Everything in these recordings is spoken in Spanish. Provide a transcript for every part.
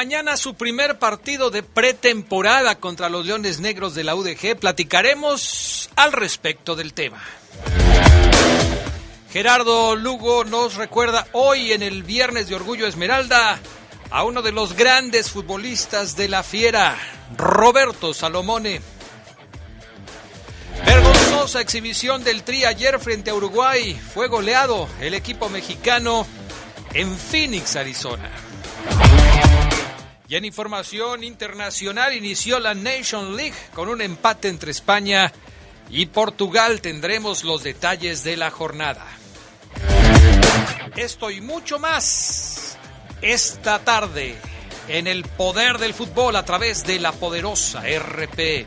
Mañana su primer partido de pretemporada contra los Leones Negros de la UDG. Platicaremos al respecto del tema. Gerardo Lugo nos recuerda hoy en el Viernes de Orgullo Esmeralda a uno de los grandes futbolistas de la fiera, Roberto Salomone. Vergonzosa exhibición del Tri ayer frente a Uruguay. Fue goleado el equipo mexicano en Phoenix, Arizona. Y en información internacional inició la Nation League con un empate entre España y Portugal. Tendremos los detalles de la jornada. Esto y mucho más esta tarde en el poder del fútbol a través de la poderosa RPL.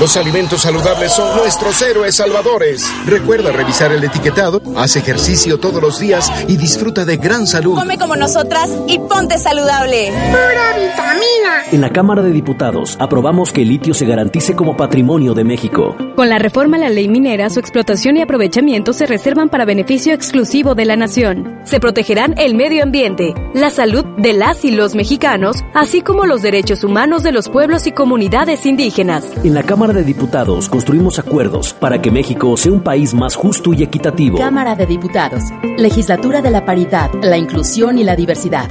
Los alimentos saludables son nuestros héroes salvadores. Recuerda revisar el etiquetado, haz ejercicio todos los días y disfruta de gran salud. Come como nosotras y ponte saludable. Pura vitamina. En la Cámara de Diputados aprobamos que el litio se garantice como patrimonio de México. Con la reforma a la ley minera, su explotación y aprovechamiento se reservan para beneficio exclusivo de la nación. Se protegerán el medio ambiente, la salud de las y los mexicanos, así como los derechos humanos de los pueblos y comunidades indígenas. En la Cámara de Diputados construimos acuerdos para que México sea un país más justo y equitativo. Cámara de Diputados, Legislatura de la Paridad, la Inclusión y la Diversidad.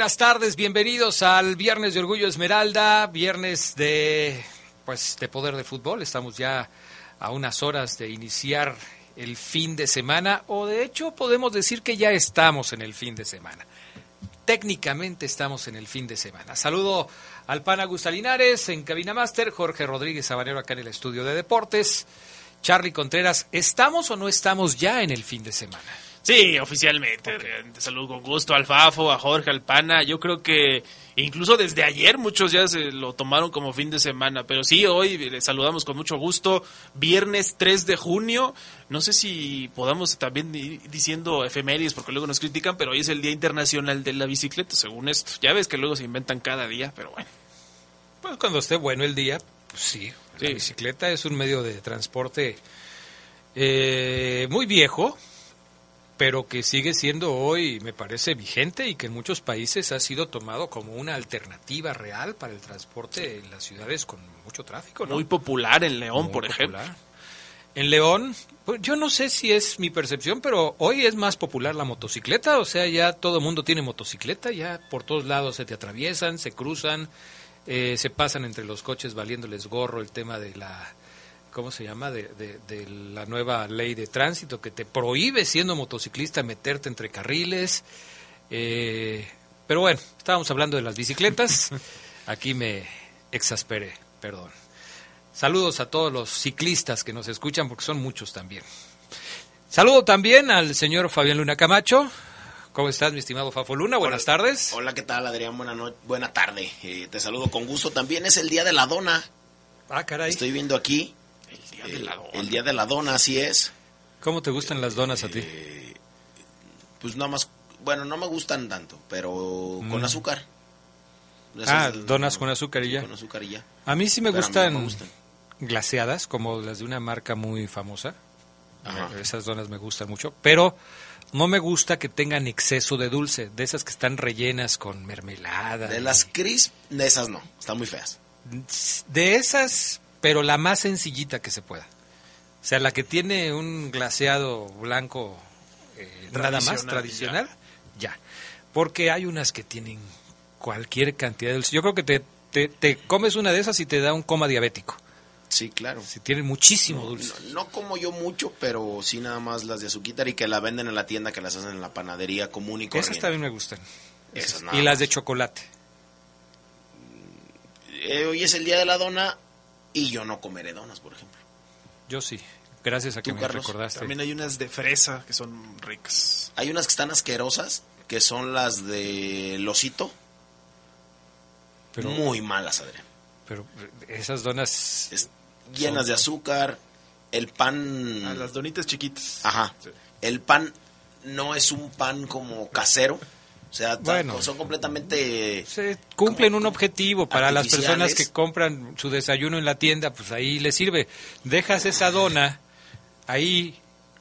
Buenas tardes, bienvenidos al Viernes de Orgullo Esmeralda, viernes de pues de poder de fútbol. Estamos ya a unas horas de iniciar el fin de semana o de hecho podemos decir que ya estamos en el fin de semana. Técnicamente estamos en el fin de semana. Saludo al pana Gustalinares en Cabina Master, Jorge Rodríguez Sabanero acá en el estudio de deportes. Charlie Contreras, ¿estamos o no estamos ya en el fin de semana? Sí, oficialmente. Te saludo con gusto al Fafo, a Jorge, al Pana. Yo creo que incluso desde ayer muchos ya se lo tomaron como fin de semana. Pero sí, hoy les saludamos con mucho gusto. Viernes 3 de junio. No sé si podamos también ir diciendo efemérides porque luego nos critican, pero hoy es el Día Internacional de la Bicicleta, según esto. Ya ves que luego se inventan cada día, pero bueno. Pues cuando esté bueno el día, pues sí. La bicicleta es un medio de transporte eh, muy viejo, pero que sigue siendo hoy, me parece, vigente y que en muchos países ha sido tomado como una alternativa real para el transporte en las ciudades con mucho tráfico. ¿no? Muy popular en León, Muy por popular. ejemplo. En León, pues yo no sé si es mi percepción, pero hoy es más popular la motocicleta, o sea, ya todo el mundo tiene motocicleta, ya por todos lados se te atraviesan, se cruzan, eh, se pasan entre los coches valiéndoles gorro el tema de la, ¿cómo se llama? De, de- de la nueva ley de tránsito que te prohíbe siendo motociclista meterte entre carriles. Eh, pero bueno, estábamos hablando de las bicicletas, aquí me exasperé, perdón. Saludos a todos los ciclistas que nos escuchan, porque son muchos también. Saludo también al señor Fabián Luna Camacho. ¿Cómo estás, mi estimado Fafo Luna? Buenas tardes. Hola, ¿qué tal, Adrián? Buena, no- buena tarde. Eh, te saludo con gusto. También es el Día de la Dona. Ah, caray. Estoy viendo aquí. El Día de la Dona. El Día de la Dona, así es. ¿Cómo te gustan las donas a ti? Pues nada más, bueno, no me gustan tanto, pero con Mm. azúcar. Esas Ah, donas con azúcar y ya. Con azúcar y ya. A mí sí me Pero gustan, me gustan. glaseadas, como las de una marca muy famosa. Ajá. Eh, Esas donas me gustan mucho, pero no me gusta que tengan exceso de dulce, de esas que están rellenas con mermelada. De las crisp, de esas no, están muy feas. De esas, pero la más sencillita que se pueda. O sea, la que tiene un glaseado blanco eh, nada más Tradicional, ya. Porque hay unas que tienen cualquier cantidad de dulce. Yo creo que te, te, te comes una de esas y te da un coma diabético. Sí, claro. Si tienen muchísimo dulce. no- no como yo mucho, pero sí nada más las de azuquitar y que la venden en la tienda, que las hacen en la panadería común y corriente. Esas también me gustan. Esas nada y las más. de chocolate. Eh, hoy es el día de la dona y yo no comeré donas, por ejemplo. Yo sí. Gracias a que ¿Tú, me Carlos? recordaste. También hay unas de fresa que son ricas. Hay unas que están asquerosas, que son las de losito. Pero- Muy malas, Adrián. Pero esas donas... Es- llenas de azúcar. El pan... Ah, las donitas chiquitas. Ajá. El pan no es un pan como casero. O sea, Bueno. son completamente... Se cumplen un objetivo para las personas que compran su desayuno en la tienda, pues ahí les sirve. Dejas esa dona ahí,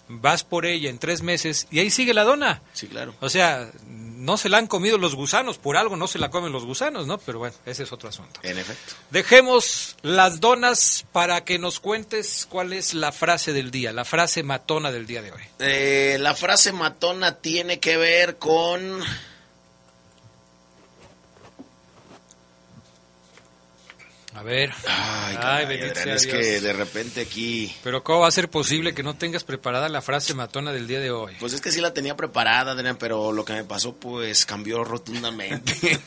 vas por ella en tres meses y ahí sigue la dona. Sí, claro. O sea, no se la han comido los gusanos, por algo no se la comen los gusanos, ¿no? Pero bueno, ese es otro asunto. En efecto. Dejemos las donas para que nos cuentes cuál es la frase del día, la frase matona del día de hoy. Eh, la frase matona tiene que ver con... A ver. Ay, Ay, bendito sea es Dios. que de repente aquí... Pero ¿cómo va a ser posible que no tengas preparada la frase matona del día de hoy? Pues es que sí la tenía preparada, Adrián, pero lo que me pasó pues cambió rotundamente.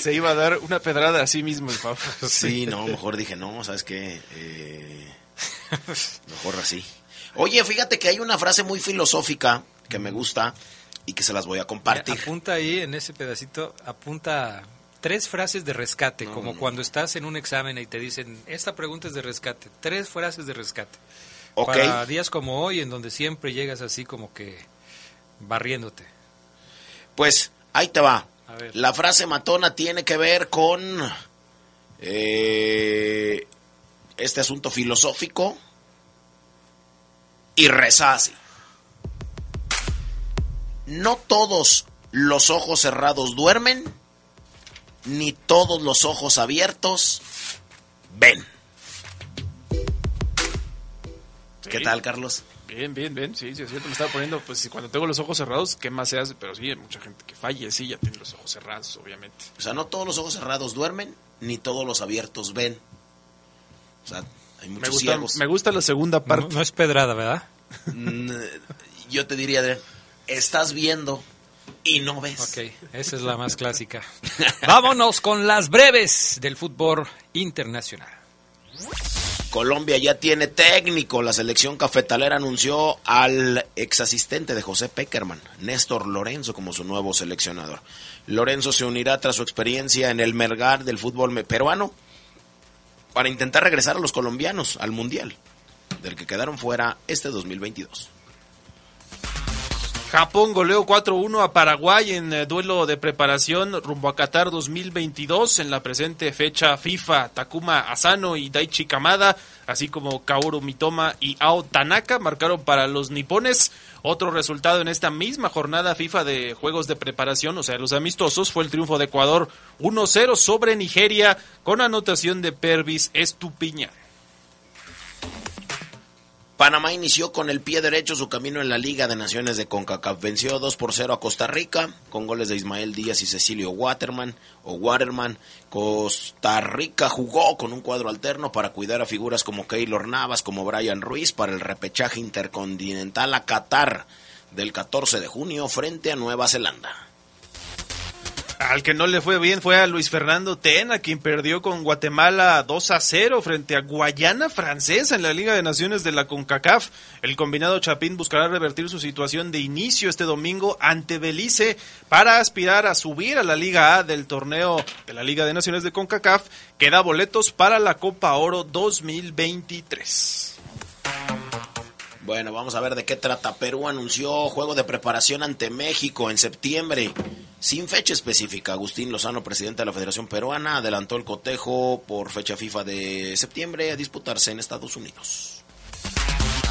Se iba a dar una pedrada a sí mismo el Fafo. sí, no, mejor dije, no, ¿sabes qué? Eh, mejor así. Oye, fíjate que hay una frase muy filosófica que me gusta y que se las voy a compartir. Apunta ahí en ese pedacito, apunta tres frases de rescate, No, como no. cuando estás en un examen y te dicen, esta pregunta es de rescate, tres frases de rescate. Ok. Para días como hoy, en donde siempre llegas así como que barriéndote. Pues ahí te va. A ver. La frase matona tiene que ver con eh, este asunto filosófico y reza así. No todos los ojos cerrados duermen, ni todos los ojos abiertos ven. ¿Qué tal, Carlos? Bien, bien, bien, sí, sí, es cierto. Me estaba poniendo, pues cuando tengo los ojos cerrados, ¿qué más se hace? Pero sí, hay mucha gente que falla, sí, ya tiene los ojos cerrados, obviamente. O sea, no todos los ojos cerrados duermen, ni todos los abiertos ven. O sea, hay Me muchos gusta, ciegos. me gusta la segunda No, parte. no es pedrada, ¿verdad? Yo te diría, Adrián, estás viendo y no ves. Ok, esa es la más clásica. Vámonos con las breves del fútbol internacional. Colombia ya tiene técnico. La selección cafetalera anunció al ex asistente de José Peckerman, Néstor Lorenzo, como su nuevo seleccionador. Lorenzo se unirá tras su experiencia en el mergar del fútbol peruano para intentar regresar a los colombianos al Mundial, del que quedaron fuera este 2022. Japón goleó 4-1 a Paraguay en eh, duelo de preparación rumbo a Qatar 2022 en la presente fecha FIFA. Takuma Asano y Daichi Kamada, así como Kaoru Mitoma y Ao Tanaka marcaron para los nipones. Otro resultado en esta misma jornada FIFA de juegos de preparación, o sea, los amistosos, fue el triunfo de Ecuador 1-0 sobre Nigeria con anotación de Pervis Estupiñán. Panamá inició con el pie derecho su camino en la Liga de Naciones de CONCACAF. Venció 2 por 0 a Costa Rica con goles de Ismael Díaz y Cecilio Waterman o Waterman. Costa Rica jugó con un cuadro alterno para cuidar a figuras como Keylor Navas, como Brian Ruiz para el repechaje intercontinental a Qatar del 14 de junio frente a Nueva Zelanda. Al que no le fue bien fue a Luis Fernando Tena, quien perdió con Guatemala 2 a 0 frente a Guayana Francesa en la Liga de Naciones de la CONCACAF. El combinado Chapín buscará revertir su situación de inicio este domingo ante Belice para aspirar a subir a la Liga A del torneo de la Liga de Naciones de CONCACAF, que da boletos para la Copa Oro 2023. Bueno, vamos a ver de qué trata. Perú anunció juego de preparación ante México en septiembre. Sin fecha específica, Agustín Lozano, presidente de la Federación Peruana, adelantó el cotejo por fecha FIFA de septiembre a disputarse en Estados Unidos.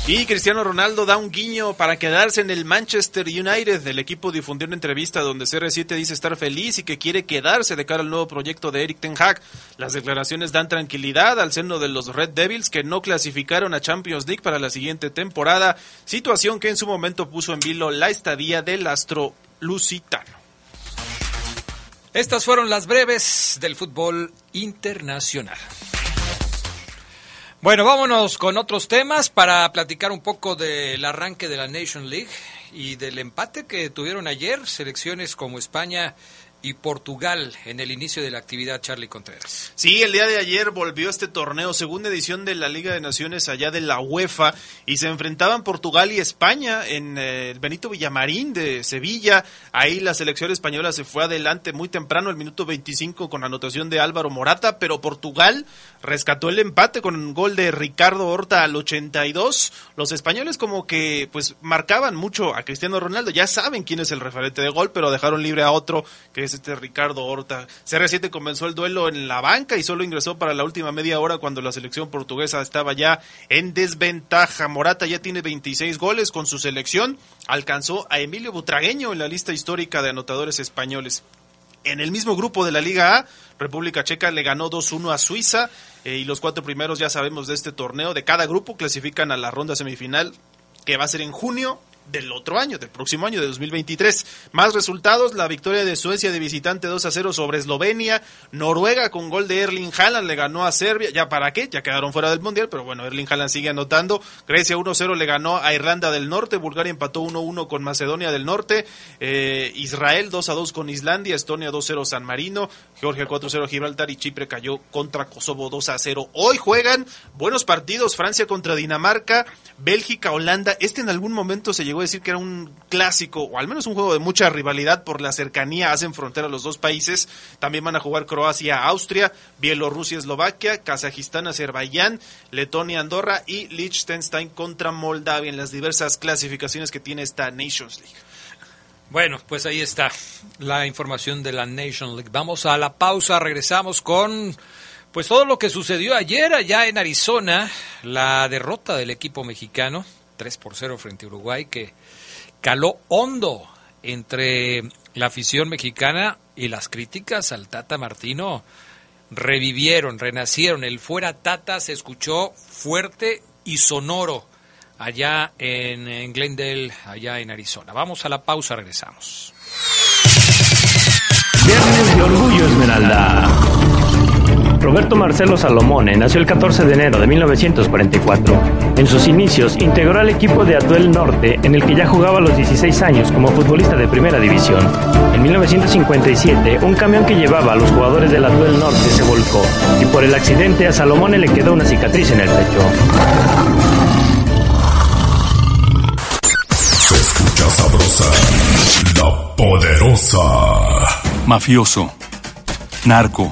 Y Cristiano Ronaldo da un guiño para quedarse en el Manchester United. El equipo difundió una entrevista donde CR7 dice estar feliz y que quiere quedarse de cara al nuevo proyecto de Eric Ten Hag. Las declaraciones dan tranquilidad al seno de los Red Devils que no clasificaron a Champions League para la siguiente temporada, situación que en su momento puso en vilo la estadía del astro lusitano. Estas fueron las breves del fútbol internacional. Bueno, vámonos con otros temas para platicar un poco del arranque de la Nation League y del empate que tuvieron ayer selecciones como España y Portugal en el inicio de la actividad Charlie Contreras. Sí, el día de ayer volvió este torneo, segunda edición de la Liga de Naciones allá de la UEFA y se enfrentaban Portugal y España en eh, el Benito Villamarín de Sevilla. Ahí la selección española se fue adelante muy temprano, el minuto 25 con anotación de Álvaro Morata, pero Portugal rescató el empate con un gol de Ricardo Horta al 82. Los españoles como que pues marcaban mucho a Cristiano Ronaldo, ya saben quién es el referente de gol, pero dejaron libre a otro que este Ricardo Horta. CR7 comenzó el duelo en la banca y solo ingresó para la última media hora cuando la selección portuguesa estaba ya en desventaja. Morata ya tiene 26 goles con su selección. Alcanzó a Emilio Butragueño en la lista histórica de anotadores españoles. En el mismo grupo de la Liga A, República Checa le ganó 2-1 a Suiza eh, y los cuatro primeros ya sabemos de este torneo. De cada grupo clasifican a la ronda semifinal que va a ser en junio del otro año, del próximo año, de 2023. Más resultados, la victoria de Suecia de visitante 2 a 0 sobre Eslovenia, Noruega con gol de Erling Haaland le ganó a Serbia, ya para qué, ya quedaron fuera del Mundial, pero bueno, Erling Haaland sigue anotando, Grecia 1-0 le ganó a Irlanda del Norte, Bulgaria empató 1-1 con Macedonia del Norte, eh, Israel 2-2 con Islandia, Estonia 2-0 San Marino, Georgia 4-0 Gibraltar y Chipre cayó contra Kosovo 2-0. Hoy juegan buenos partidos, Francia contra Dinamarca, Bélgica, Holanda, este en algún momento se llegó decir que era un clásico, o al menos un juego de mucha rivalidad por la cercanía, hacen frontera los dos países. También van a jugar Croacia, Austria, Bielorrusia, Eslovaquia, Kazajistán, Azerbaiyán, Letonia, Andorra y Liechtenstein contra Moldavia en las diversas clasificaciones que tiene esta Nations League. Bueno, pues ahí está la información de la Nations League. Vamos a la pausa, regresamos con pues todo lo que sucedió ayer allá en Arizona, la derrota del equipo mexicano 3 por 0 frente a Uruguay, que caló hondo entre la afición mexicana y las críticas al Tata Martino revivieron, renacieron. El fuera Tata se escuchó fuerte y sonoro allá en, en, Glendale, allá en Arizona. Vamos a la pausa, regresamos. Viernes de Orgullo Esmeralda. Roberto Marcelo Salomone nació el 14 de enero de 1944. En sus inicios integró al equipo de Atuel Norte, en el que ya jugaba a los 16 años como futbolista de primera división. En 1957, un camión que llevaba a los jugadores del Atuel Norte se volcó y por el accidente a Salomone le quedó una cicatriz en el pecho. Se escucha sabrosa, la poderosa. Mafioso, narco,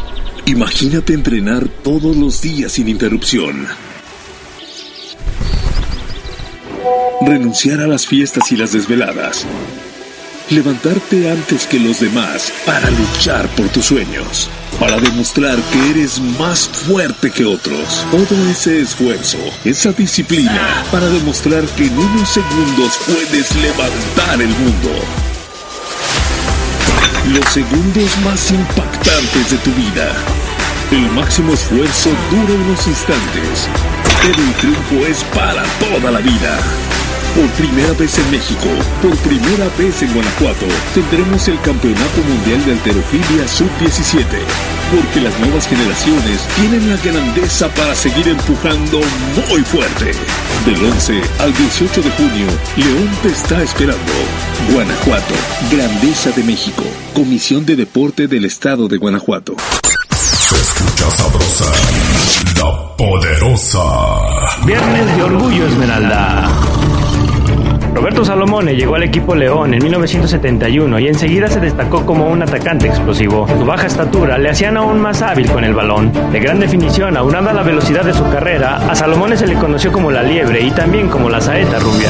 Imagínate entrenar todos los días sin interrupción. Renunciar a las fiestas y las desveladas. Levantarte antes que los demás para luchar por tus sueños. Para demostrar que eres más fuerte que otros. Todo ese esfuerzo, esa disciplina, para demostrar que en unos segundos puedes levantar el mundo. Los segundos más impactantes de tu vida. El máximo esfuerzo dura unos instantes, pero el triunfo es para toda la vida. Por primera vez en México, por primera vez en Guanajuato, tendremos el Campeonato Mundial de Alterofilia Sub-17. Porque las nuevas generaciones tienen la grandeza para seguir empujando muy fuerte. Del 11 al 18 de junio, León te está esperando. Guanajuato, Grandeza de México. Comisión de Deporte del Estado de Guanajuato. Se escucha sabrosa, la poderosa. Viernes de Orgullo Esmeralda. Roberto Salomone llegó al equipo León en 1971 y enseguida se destacó como un atacante explosivo. Su baja estatura le hacían aún más hábil con el balón. De gran definición, aunada a la velocidad de su carrera, a Salomone se le conoció como la liebre y también como la saeta rubia.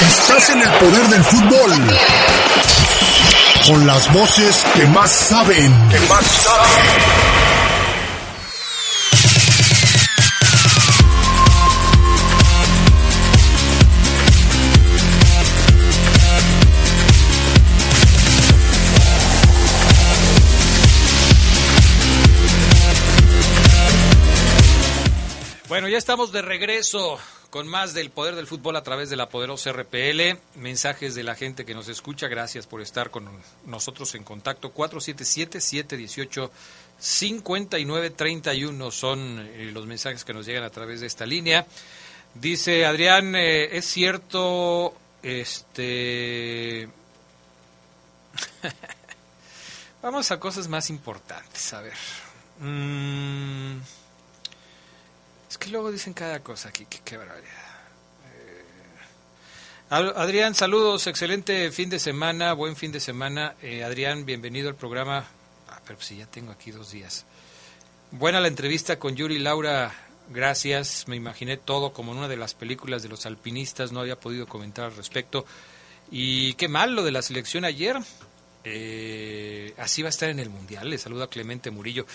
Estás en el poder del fútbol. Con las voces que más saben. Que más saben. Bueno, ya estamos de regreso con más del poder del fútbol a través de la poderosa RPL. Mensajes de la gente que nos escucha. Gracias por estar con nosotros en contacto. 477-718-5931 son eh, los mensajes que nos llegan a través de esta línea. Dice Adrián, eh, es cierto, este... Vamos a cosas más importantes. A ver. Mm, es que luego dicen cada cosa aquí, qué, barbaridad. Eh, Adrián, saludos, excelente fin de semana, buen fin de semana. Eh, Adrián, bienvenido al programa. Ah, pero si ya tengo aquí dos días. Buena la entrevista con Yuri Laura, gracias. Me imaginé todo como en una de las películas de los alpinistas, no había podido comentar al respecto. Y qué mal lo de la selección ayer. Eh, así va a estar en el Mundial. Le saluda Clemente Murillo.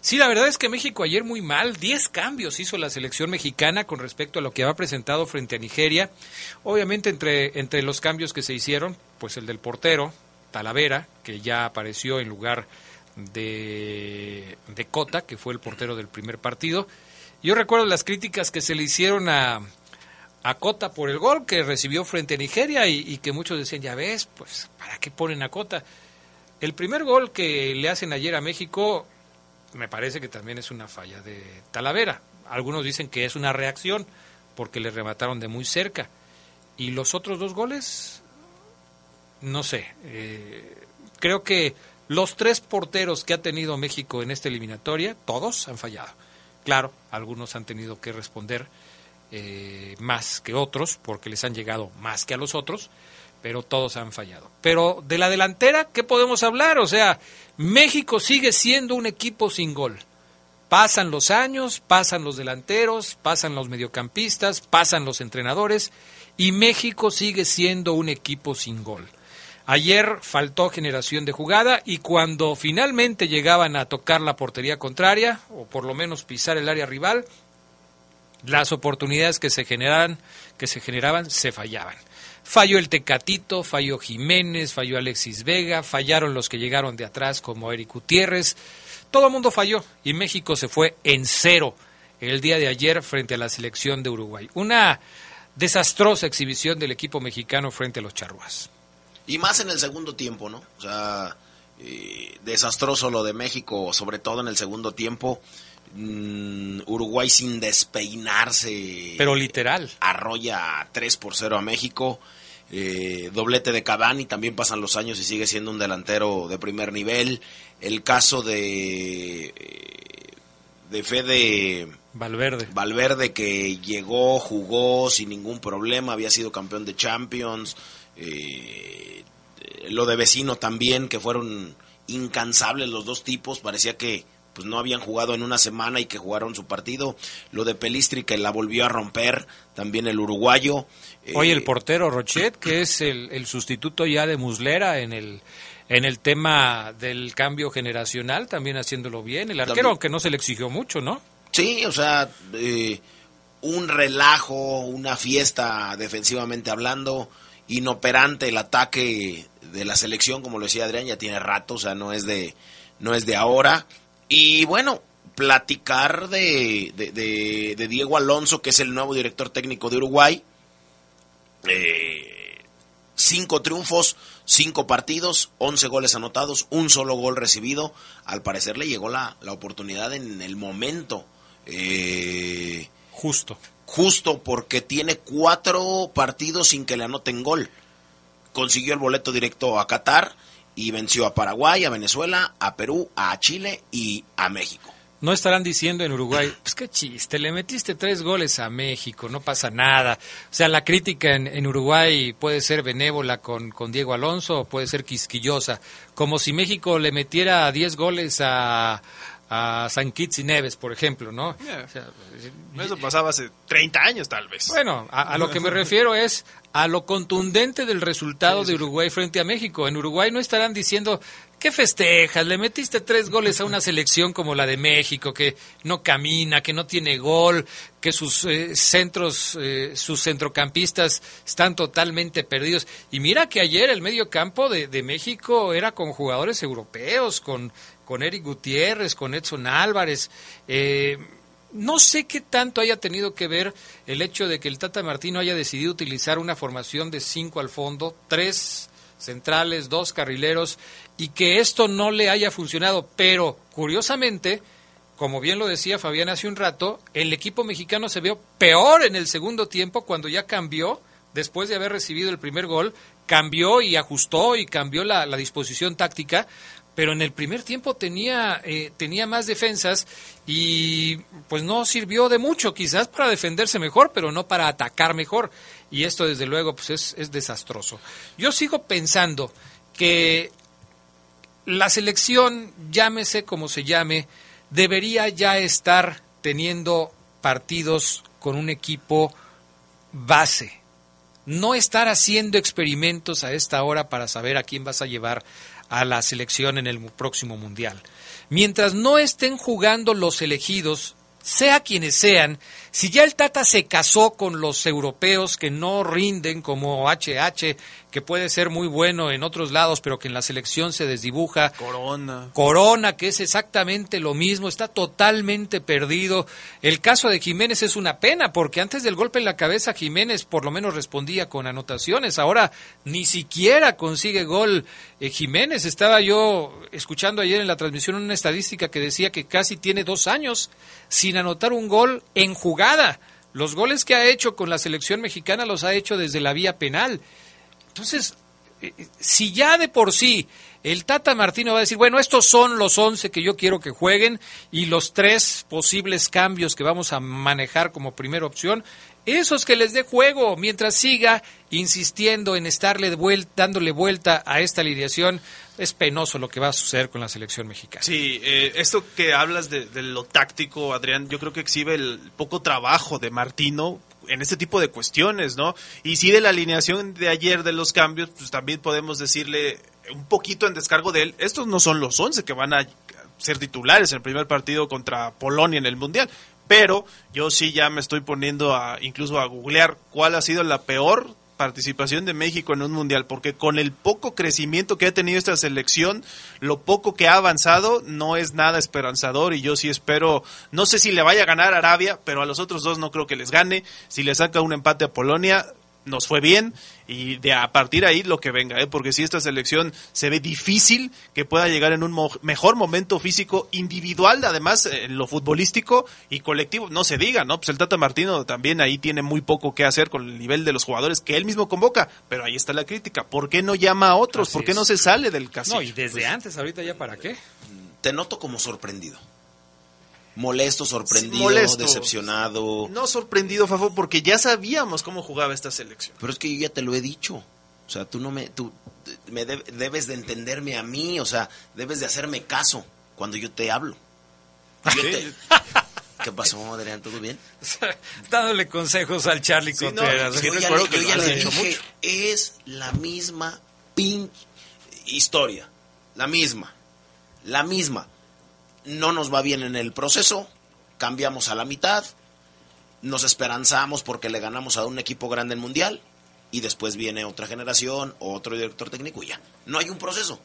Sí, la verdad es que México ayer muy mal. Diez cambios hizo la selección mexicana con respecto a lo que había presentado frente a Nigeria. Obviamente entre, entre los cambios que se hicieron, pues el del portero, Talavera, que ya apareció en lugar de, de Cota, que fue el portero del primer partido. Yo recuerdo las críticas que se le hicieron a, a Cota por el gol que recibió frente a Nigeria y, que muchos decían, ya ves, pues, ¿para qué ponen a Cota? El primer gol que le hacen ayer a México me parece que también es una falla de Talavera. Algunos dicen que es una reacción porque le remataron de muy cerca. Y los otros dos goles, no sé. Eh, creo que los tres porteros que ha tenido México en esta eliminatoria, todos han fallado. Claro, algunos han tenido que responder eh, más que otros porque les han llegado más que a los otros, pero todos han fallado. Pero de la delantera, ¿qué podemos hablar? O sea, México sigue siendo un equipo sin gol. Pasan los años, pasan los delanteros, pasan los mediocampistas, pasan los entrenadores y México sigue siendo un equipo sin gol. Ayer faltó generación de jugada y cuando finalmente llegaban a tocar la portería contraria, o por lo menos pisar el área rival, las oportunidades que se generaban, que se generaban se fallaban. Falló el Tecatito, falló Jiménez, falló Alexis Vega, fallaron los que llegaron de atrás como Eric Gutiérrez. Todo el mundo falló y México se fue en cero el día de ayer frente a la selección de Uruguay. Una desastrosa exhibición del equipo mexicano frente a los charruas. Y más en el segundo tiempo, ¿no? O sea, eh, desastroso lo de México, sobre todo en el segundo tiempo. Mm, Uruguay sin despeinarse. Pero literal. Arrolla 3 por 0 a México. Eh, doblete de Cavani, también pasan los años y sigue siendo un delantero de primer nivel. El caso de, eh, de Fede Valverde. Valverde que llegó, jugó sin ningún problema, había sido campeón de Champions. Eh, lo de vecino también, que fueron incansables los dos tipos, parecía que pues no habían jugado en una semana y que jugaron su partido. Lo de Pelistri que la volvió a romper, también el uruguayo. Hoy el portero Rochet, que es el, el, sustituto ya de Muslera en el en el tema del cambio generacional, también haciéndolo bien. El arquero, aunque no se le exigió mucho, ¿no? Sí, o sea, eh, un relajo, una fiesta defensivamente hablando, inoperante el ataque de la selección, como lo decía Adrián, ya tiene rato, o sea, no es de, no es de ahora. Y bueno, platicar de, de, de, Diego Alonso, que es el nuevo director técnico de Uruguay. Eh, cinco triunfos, cinco partidos, once goles anotados, un solo gol recibido. Al parecer le llegó la, la oportunidad en el momento. Eh, justo. Justo porque tiene cuatro partidos sin que le anoten gol. Consiguió el boleto directo a Qatar y venció a Paraguay, a Venezuela, a Perú, a Chile y a México. No estarán diciendo en Uruguay, pues qué chiste, le metiste tres goles a México, no pasa nada. O sea, la crítica en, en Uruguay puede ser benévola con, con, Diego Alonso o puede ser quisquillosa. Como si México le metiera diez goles a, a San Kitts y Neves, por ejemplo, ¿no? Yeah. O sea, Eso pasaba hace 30 años, tal vez. Bueno, a, a, lo que me refiero es a lo contundente del resultado de Uruguay frente a México. En Uruguay no estarán diciendo, ¿qué festejas? Le metiste tres goles a una selección como la de México, que no camina, que no tiene gol, que sus eh, centros, eh, sus centrocampistas están totalmente perdidos. Y mira que ayer el medio campo de, de México era con jugadores europeos, con, con Eric Gutiérrez, con Edson Álvarez. Eh, no sé qué tanto haya tenido que ver el hecho de que el Tata Martino haya decidido utilizar una formación de cinco al fondo, tres centrales, dos carrileros, y que esto no le haya funcionado. Pero, curiosamente, como bien lo decía Fabián hace un rato, el equipo mexicano se vio peor en el segundo tiempo cuando ya cambió, después de haber recibido el primer gol, cambió y ajustó y cambió la, la disposición táctica pero en el primer tiempo tenía, eh, tenía más defensas y pues no sirvió de mucho, quizás para defenderse mejor, pero no para atacar mejor. Y esto desde luego pues es, es desastroso. Yo sigo pensando que la selección, llámese como se llame, debería ya estar teniendo partidos con un equipo base. No estar haciendo experimentos a esta hora para saber a quién vas a llevar a la selección en el próximo Mundial. Mientras no estén jugando los elegidos, sea quienes sean, si ya el Tata se casó con los europeos que no rinden como HH, que puede ser muy bueno en otros lados, pero que en la selección se desdibuja. Corona. Corona, que es exactamente lo mismo, está totalmente perdido. El caso de Jiménez es una pena, porque antes del golpe en la cabeza Jiménez por lo menos respondía con anotaciones. Ahora ni siquiera consigue gol eh, Jiménez. Estaba yo escuchando ayer en la transmisión una estadística que decía que casi tiene dos años sin anotar un gol en Los goles que ha hecho con la selección mexicana los ha hecho desde la vía penal. Entonces, si ya de por sí el Tata Martino va a decir, bueno, estos son los 11 que yo quiero que jueguen y los tres posibles cambios que vamos a manejar como primera opción, esos que les dé juego mientras siga insistiendo en estarle dándole vuelta a esta alineación. Es penoso lo que va a suceder con la selección mexicana. Sí, eh, esto que hablas de, lo táctico, Adrián, yo creo que exhibe el poco trabajo de Martino en este tipo de cuestiones, ¿no? Y sí de la alineación de ayer de los cambios, pues también podemos decirle un poquito en descargo de él, estos no son los 11 que van a ser titulares en el primer partido contra Polonia en el Mundial. Pero yo sí ya me estoy poniendo a incluso a googlear cuál ha sido la peor participación de México en un mundial, porque con el poco crecimiento que ha tenido esta selección, lo poco que ha avanzado no es nada esperanzador y yo sí espero, no sé si le vaya a ganar Arabia, pero a los otros dos no creo que les gane. Si le saca un empate a Polonia, nos fue bien y de a partir de ahí lo que venga, ¿eh? porque si esta selección se ve difícil que pueda llegar en un mejor momento físico individual, además en lo futbolístico y colectivo, no se diga, ¿no? Pues el Tata Martino también ahí tiene muy poco que hacer con el nivel de los jugadores que él mismo convoca, pero ahí está la crítica, ¿por qué no llama a otros? ¿Por qué no se sale del caso? No, y desde pues antes, ahorita ya para qué. Te noto como sorprendido molesto, sorprendido, decepcionado. No sorprendido, Fafo, porque ya sabíamos cómo jugaba esta selección. Pero es que yo ya te lo he dicho. O sea, tú no me, tú me debes de entenderme a mí, o sea, debes de hacerme caso cuando yo te hablo. ¿Qué pasó, Adrián? ¿Todo bien? Dándole consejos al Charlie Contreras. yo, ya, le, dije, es la misma pin historia. La misma. La misma no nos va bien en el proceso, cambiamos a la mitad, nos esperanzamos porque le ganamos a un equipo grande en mundial y después viene otra generación, otro director técnico y ya. No hay un proceso,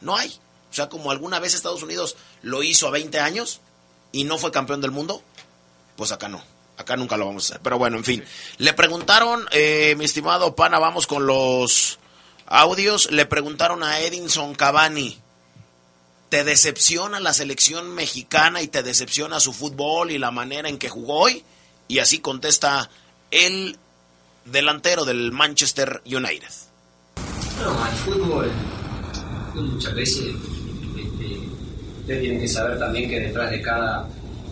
no hay. O sea, como alguna vez Estados Unidos lo hizo a 20 años y no fue campeón del mundo, pues acá no. Acá nunca lo vamos a hacer. Pero bueno, en fin. Le preguntaron, eh, mi estimado Pana, vamos con los audios. Le preguntaron a Edinson Cavani te decepciona la selección mexicana y te decepciona su fútbol y la manera en que jugó hoy. Y así contesta el delantero del Manchester United. No, el fútbol, muchas veces este, ustedes tienen que saber también que detrás de cada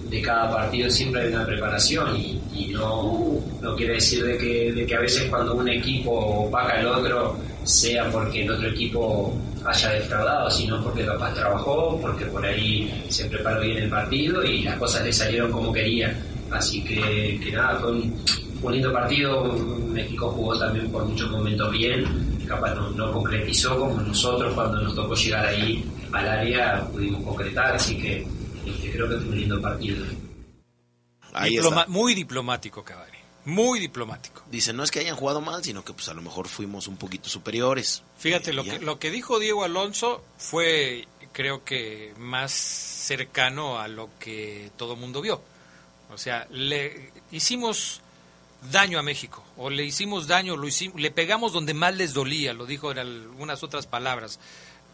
de cada partido siempre hay una preparación y, no, no, quiere decir de que, de que a veces cuando un equipo vaca al otro sea porque el otro equipo haya defraudado, sino porque capaz trabajó, porque por ahí se preparó bien el partido y las cosas le salieron como quería. Así que, que nada, fue un, lindo partido. México jugó también por muchos momentos bien, capaz no, concretizó como nosotros cuando nos tocó llegar ahí al área pudimos concretar, así que este, creo que fue un lindo partido. Muy diplomático, Caballo muy diplomático. Dice, no es que hayan jugado mal, sino que pues a lo mejor fuimos un poquito superiores. Fíjate, lo que, lo que dijo Diego Alonso fue, creo que, más cercano a lo que todo mundo vio. O sea, le hicimos daño a México, o le hicimos daño, lo hicimos, le pegamos donde más les dolía, lo dijo en algunas otras palabras.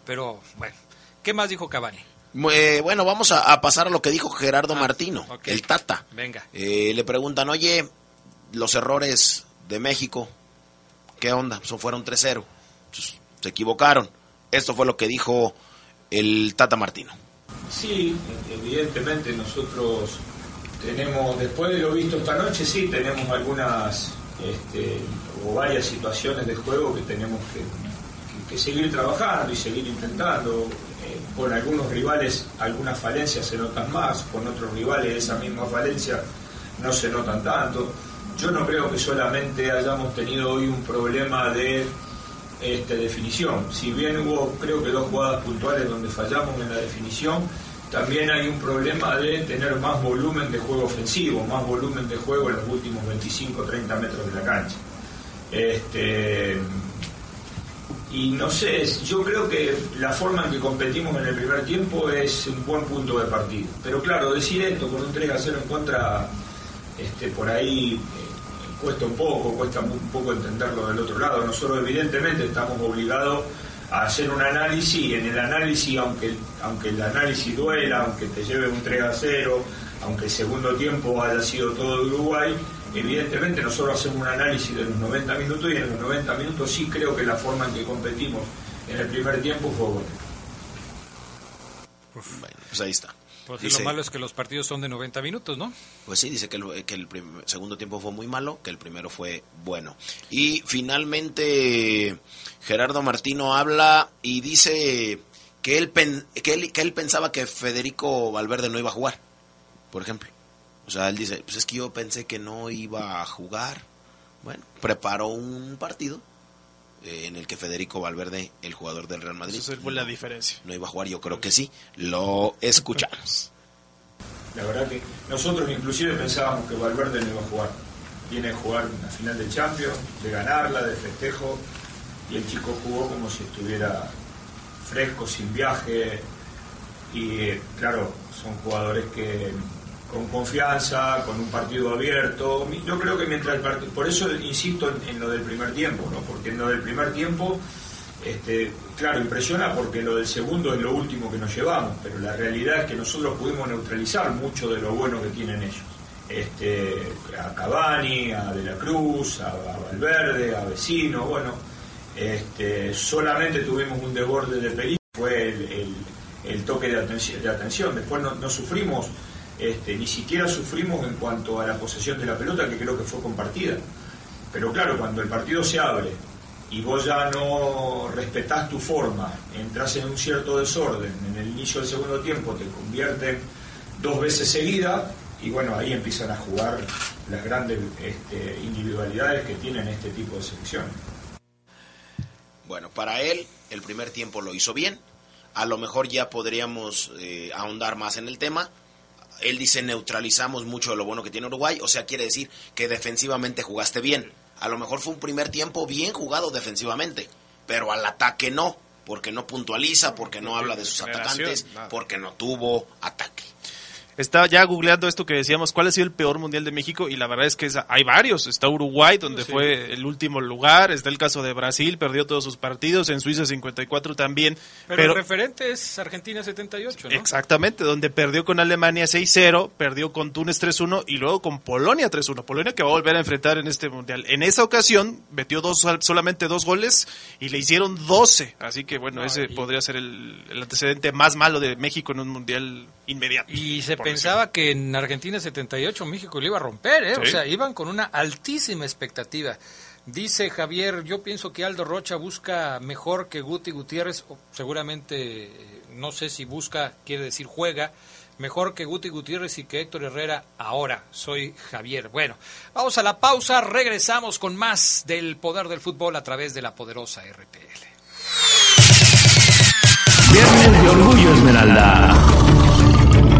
Pero, bueno, ¿qué más dijo Cavani? Eh, bueno, vamos a, pasar a lo que dijo Gerardo ah, Martino, el Tata. Venga. Eh, le preguntan, oye, los errores de México, ¿qué onda? Pues, fueron 3-0. Pues, se equivocaron. Esto fue lo que dijo el Tata Martino. Sí, evidentemente nosotros tenemos, después de lo visto esta noche, sí, tenemos algunas este, o varias situaciones de juego que tenemos que, seguir trabajando y seguir intentando. Eh, con algunos rivales algunas falencias se notan más, con otros rivales esa misma falencia no se notan tanto. Yo no creo que solamente hayamos tenido hoy un problema de este, definición. Si bien hubo, creo que dos jugadas puntuales donde fallamos en la definición, también hay un problema de tener más volumen de juego ofensivo, más volumen de juego en los últimos 25 30 metros de la cancha. Este, y no sé, yo creo que la forma en que competimos en el primer tiempo es un buen punto de partido. Pero claro, decir esto con un 3 a 0 en contra, este, por ahí cuesta un poco, cuesta un poco entenderlo del otro lado. Nosotros evidentemente estamos obligados a hacer un análisis y en el análisis, aunque, aunque el análisis duela, aunque te lleve un 3 a 0, aunque el segundo tiempo haya sido todo de Uruguay, evidentemente nosotros hacemos un análisis de los 90 minutos y en los 90 minutos sí creo que la forma en que competimos en el primer tiempo fue buena. Bueno, pues ahí está. Pues lo malo es que los partidos son de 90 minutos, ¿no? Pues sí, dice que el, que el segundo tiempo fue muy malo, que el primero fue bueno. Y finalmente Gerardo Martino habla y dice que él, que él, que él pensaba que Federico Valverde no iba a jugar, por ejemplo. O sea, él dice, pues es que yo pensé que no iba a jugar. Bueno, preparó un partido eh, en el que Federico Valverde, el jugador del Real Madrid, Esa fue la diferencia. no iba a jugar. Yo creo que sí. Lo escuchamos. La verdad que nosotros inclusive pensábamos que Valverde no iba a jugar. Viene a jugar una final de Champions, de ganarla, de festejo, y el chico jugó como si estuviera fresco, sin viaje, y claro, son jugadores que con confianza, con un partido abierto, yo creo que mientras el partido, por eso insisto en, lo del primer tiempo, ¿no? porque en lo del primer tiempo este, claro, impresiona porque lo del segundo es lo último que nos llevamos, pero la realidad es que nosotros pudimos neutralizar mucho de lo bueno que tienen ellos. Este, a Cavani, a De la Cruz, a, Valverde, a Vecino, bueno, este, solamente tuvimos un desborde de peligro, fue el, toque de atención, de atención. después no sufrimos, este, ni siquiera sufrimos en cuanto a la posesión de la pelota, que creo que fue compartida. Pero claro, cuando el partido se abre y vos ya no respetás tu forma, entras en un cierto desorden, en el inicio del segundo tiempo te convierten dos veces seguida y bueno, ahí empiezan a jugar las grandes este, individualidades que tienen este tipo de selecciones. Bueno, para él el primer tiempo lo hizo bien. A lo mejor ya podríamos eh, ahondar más en el tema. Él dice neutralizamos mucho de lo bueno que tiene Uruguay, o sea, quiere decir que defensivamente jugaste bien. A lo mejor fue un primer tiempo bien jugado defensivamente, pero al ataque no, porque no puntualiza, porque no habla de sus atacantes, porque no tuvo ataque. Estaba ya googleando esto que decíamos, ¿cuál ha sido el peor mundial de México? Y la verdad es que es- hay varios. Está Uruguay, donde Sí. fue el último lugar. Está el caso de Brasil, perdió todos sus partidos. En Suiza 54 también. Pero, Pero, el referente es Argentina 78, ¿no? Exactamente, donde perdió con Alemania 6-0, perdió con Túnez 3-1 y luego con Polonia 3-1. Polonia que va a volver a enfrentar en este mundial. En esa ocasión metió dos, solamente dos goles y le hicieron 12. Así que bueno, No, ese y- podría ser el, el antecedente más malo de México en un mundial inmediato. Y se pensaba que en Argentina 78 México lo iba a romper, ¿eh? O sea, iban con una altísima expectativa. Dice Javier, yo pienso que Aldo Rocha busca mejor que Guti Gutiérrez, o seguramente, eh, no sé si busca, quiere decir juega, mejor que Guti Gutiérrez y que Héctor Herrera ahora. Soy Javier. Bueno, vamos a la pausa, regresamos con más del poder del fútbol a través de la poderosa RPL. Viernes de Orgullo Esmeralda.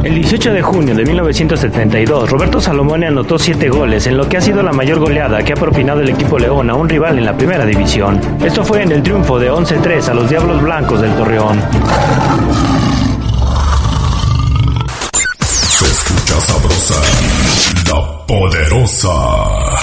El 18 de junio de 1972, Roberto Salomone anotó 7 goles en lo que ha sido la mayor goleada que ha propinado el equipo León a un rival en la primera división. Esto fue en el triunfo de 11-3 a los Diablos Blancos del Torreón. Escucha sabrosa, poderosa.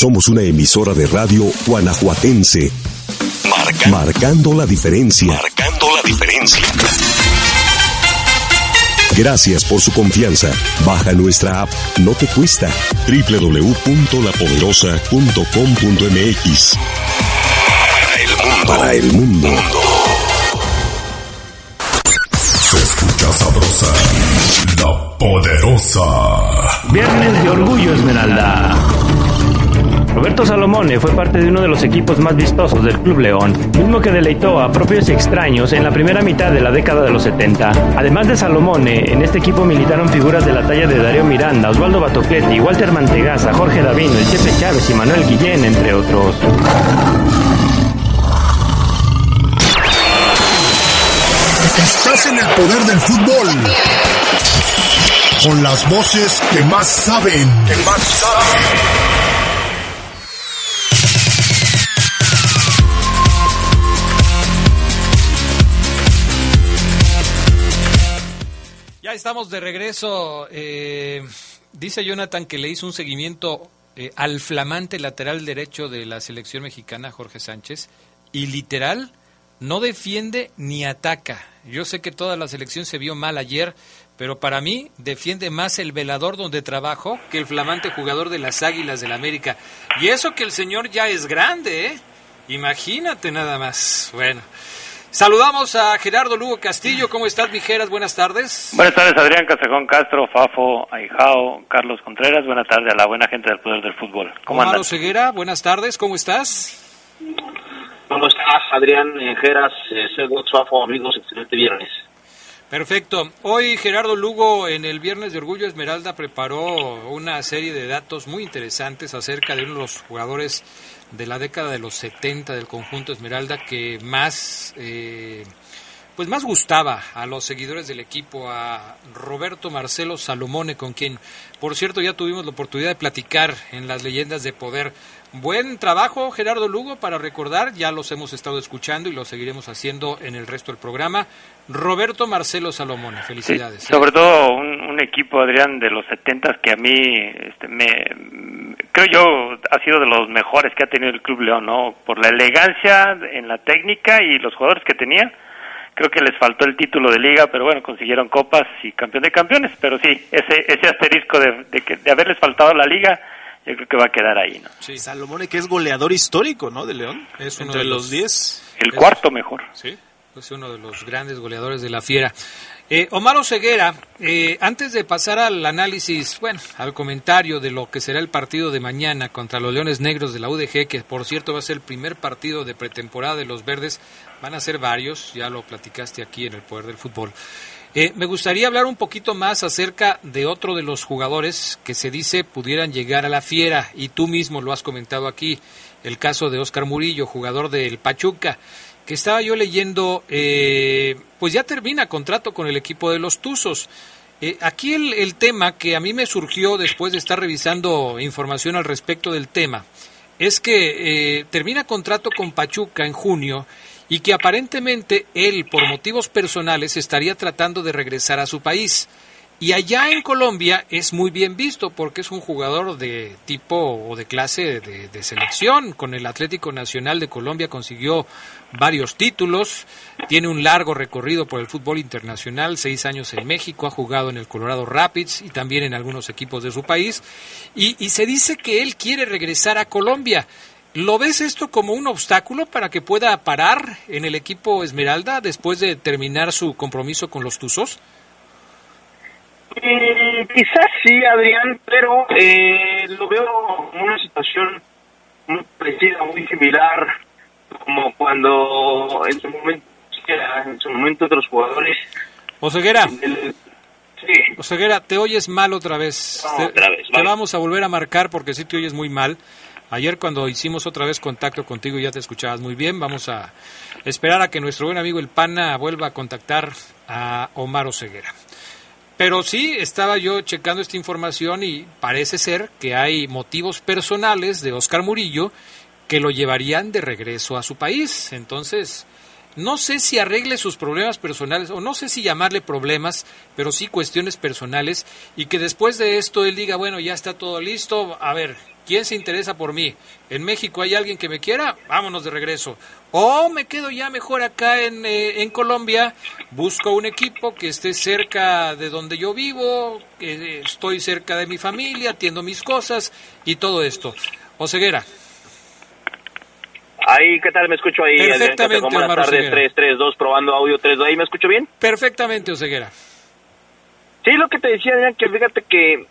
Somos una emisora de radio guanajuatense. marcando la diferencia. Marcando la diferencia. Gracias por su confianza. Baja nuestra app. No te cuesta. www.lapoderosa.com.mx. Para el mundo. Se escucha sabrosa, la poderosa. Viernes de Orgullo Esmeralda. Roberto Salomone fue parte de uno de los equipos más vistosos del Club León, mismo que deleitó a propios y extraños en la primera mitad de la década de los 70. Además de Salomone, en este equipo militaron figuras de la talla de Darío Miranda, Osvaldo Batocletti, Walter Mantegaza, Jorge Davino, el Chepe Chávez y Manuel Guillén, entre otros. Estás en el poder del fútbol. Con las voces que más saben. Que más saben. Estamos de regreso. Eh, dice Jonathan que le hizo un seguimiento eh, al flamante lateral derecho de la selección mexicana, Jorge Sánchez, y literal no defiende ni ataca. Yo sé que toda la selección se vio mal ayer, pero para mí defiende más el velador donde trabajo que el flamante jugador de las Águilas del la América. Y eso que el señor ya es grande, ¿eh? Imagínate nada más. Bueno. Saludamos a Gerardo Lugo Castillo. ¿Cómo estás, Mijeras? Buenas tardes. Buenas tardes, Adrián Casejón Castro, Fafo, Aijao, Carlos Contreras. Buenas tardes a la buena gente del Poder del Fútbol. ¿Cómo Omar Ceguera, buenas tardes. ¿Cómo estás? ¿Cómo estás, Adrián Geras, eh, Fafo, amigos? Excelente viernes. Perfecto. Hoy Gerardo Lugo en el Viernes de Orgullo Esmeralda preparó una serie de datos muy interesantes acerca de uno de los jugadores de la década de los 70 del conjunto Esmeralda que más eh, pues más gustaba a los seguidores del equipo, a Roberto Marcelo Salomone, con quien, por cierto, ya tuvimos la oportunidad de platicar en las leyendas de poder. Buen trabajo, Gerardo Lugo, para recordar, ya los hemos estado escuchando y lo seguiremos haciendo en el resto del programa. Roberto Marcelo Salomone, felicidades. ¿eh? sobre todo un, equipo, Adrián, de los 70 que a mí este, me, creo yo ha sido de los mejores que ha tenido el Club León, ¿no? Por la elegancia en la técnica y los jugadores que tenía. Creo que les faltó el título de liga, pero bueno, consiguieron copas y campeón de campeones. Pero sí, ese, ese asterisco de, de, que, de haberles faltado la liga, yo creo que va a quedar ahí, ¿no? Sí, Salomone que es goleador histórico, ¿no? De León. Es uno de los 10. El cuarto mejor. Sí. Es uno de los grandes goleadores de la Fiera. Eh, Omar Oseguera, eh, antes de pasar al análisis, bueno, al comentario de lo que será el partido de mañana contra los Leones Negros de la UDG, que por cierto va a ser el primer partido de pretemporada de los Verdes, van a ser varios, ya lo platicaste aquí en el Poder del Fútbol. Eh, me gustaría hablar un poquito más acerca de otro de los jugadores que se dice pudieran llegar a la Fiera, y tú mismo lo has comentado aquí, el caso de Oscar Murillo, jugador del Pachuca que estaba yo leyendo, eh, pues ya termina contrato con el equipo de los Tuzos. Eh, aquí el, tema que a mí me surgió después de estar revisando información al respecto del tema es que eh, termina contrato con Pachuca en junio y que aparentemente él, por motivos personales, estaría tratando de regresar a su país. Y allá en Colombia es muy bien visto porque es un jugador de tipo o de clase de, selección. Con el Atlético Nacional de Colombia consiguió varios títulos, tiene un largo recorrido por el fútbol internacional, seis años en México, ha jugado en el Colorado Rapids y también en algunos equipos de su país. Y, y se dice que él quiere regresar a Colombia. ¿Lo ves esto como un obstáculo para que pueda parar en el equipo Esmeralda después de terminar su compromiso con los Tuzos? Mm, quizás sí, Adrián, pero eh, lo veo como una situación muy parecida, muy similar, como cuando en su momento, en su momento otros jugadores. Oseguera. Sí. Oseguera, te oyes mal otra vez. otra vez. Te vamos a volver a marcar porque sí te oyes muy mal. Ayer cuando hicimos otra vez contacto contigo ya te escuchabas muy bien. Vamos a esperar a que nuestro buen amigo el Pana vuelva a contactar a Omar Oseguera. Pero sí, estaba yo checando esta información y parece ser que hay motivos personales de Oscar Murillo que lo llevarían de regreso a su país. Entonces, no sé si arregle sus problemas personales, o no sé si llamarle problemas, pero sí cuestiones personales, y que después de esto él diga, bueno, ya está todo listo, a ver, ¿quién se interesa por mí? ¿En México hay alguien que me quiera? Vámonos de regreso. O me quedo ya mejor acá en, eh, en Colombia, busco un equipo que esté cerca de donde yo vivo, que estoy cerca de mi familia, atiendo mis cosas y todo esto. Oseguera. Ahí, ¿qué tal? Me escucho ahí. Perfectamente, Buenas tardes, 3, 3, 2, probando audio 3, 2. ¿Ahí me escucho bien? Perfectamente, Oseguera. Sí, lo que te decía, que fíjate que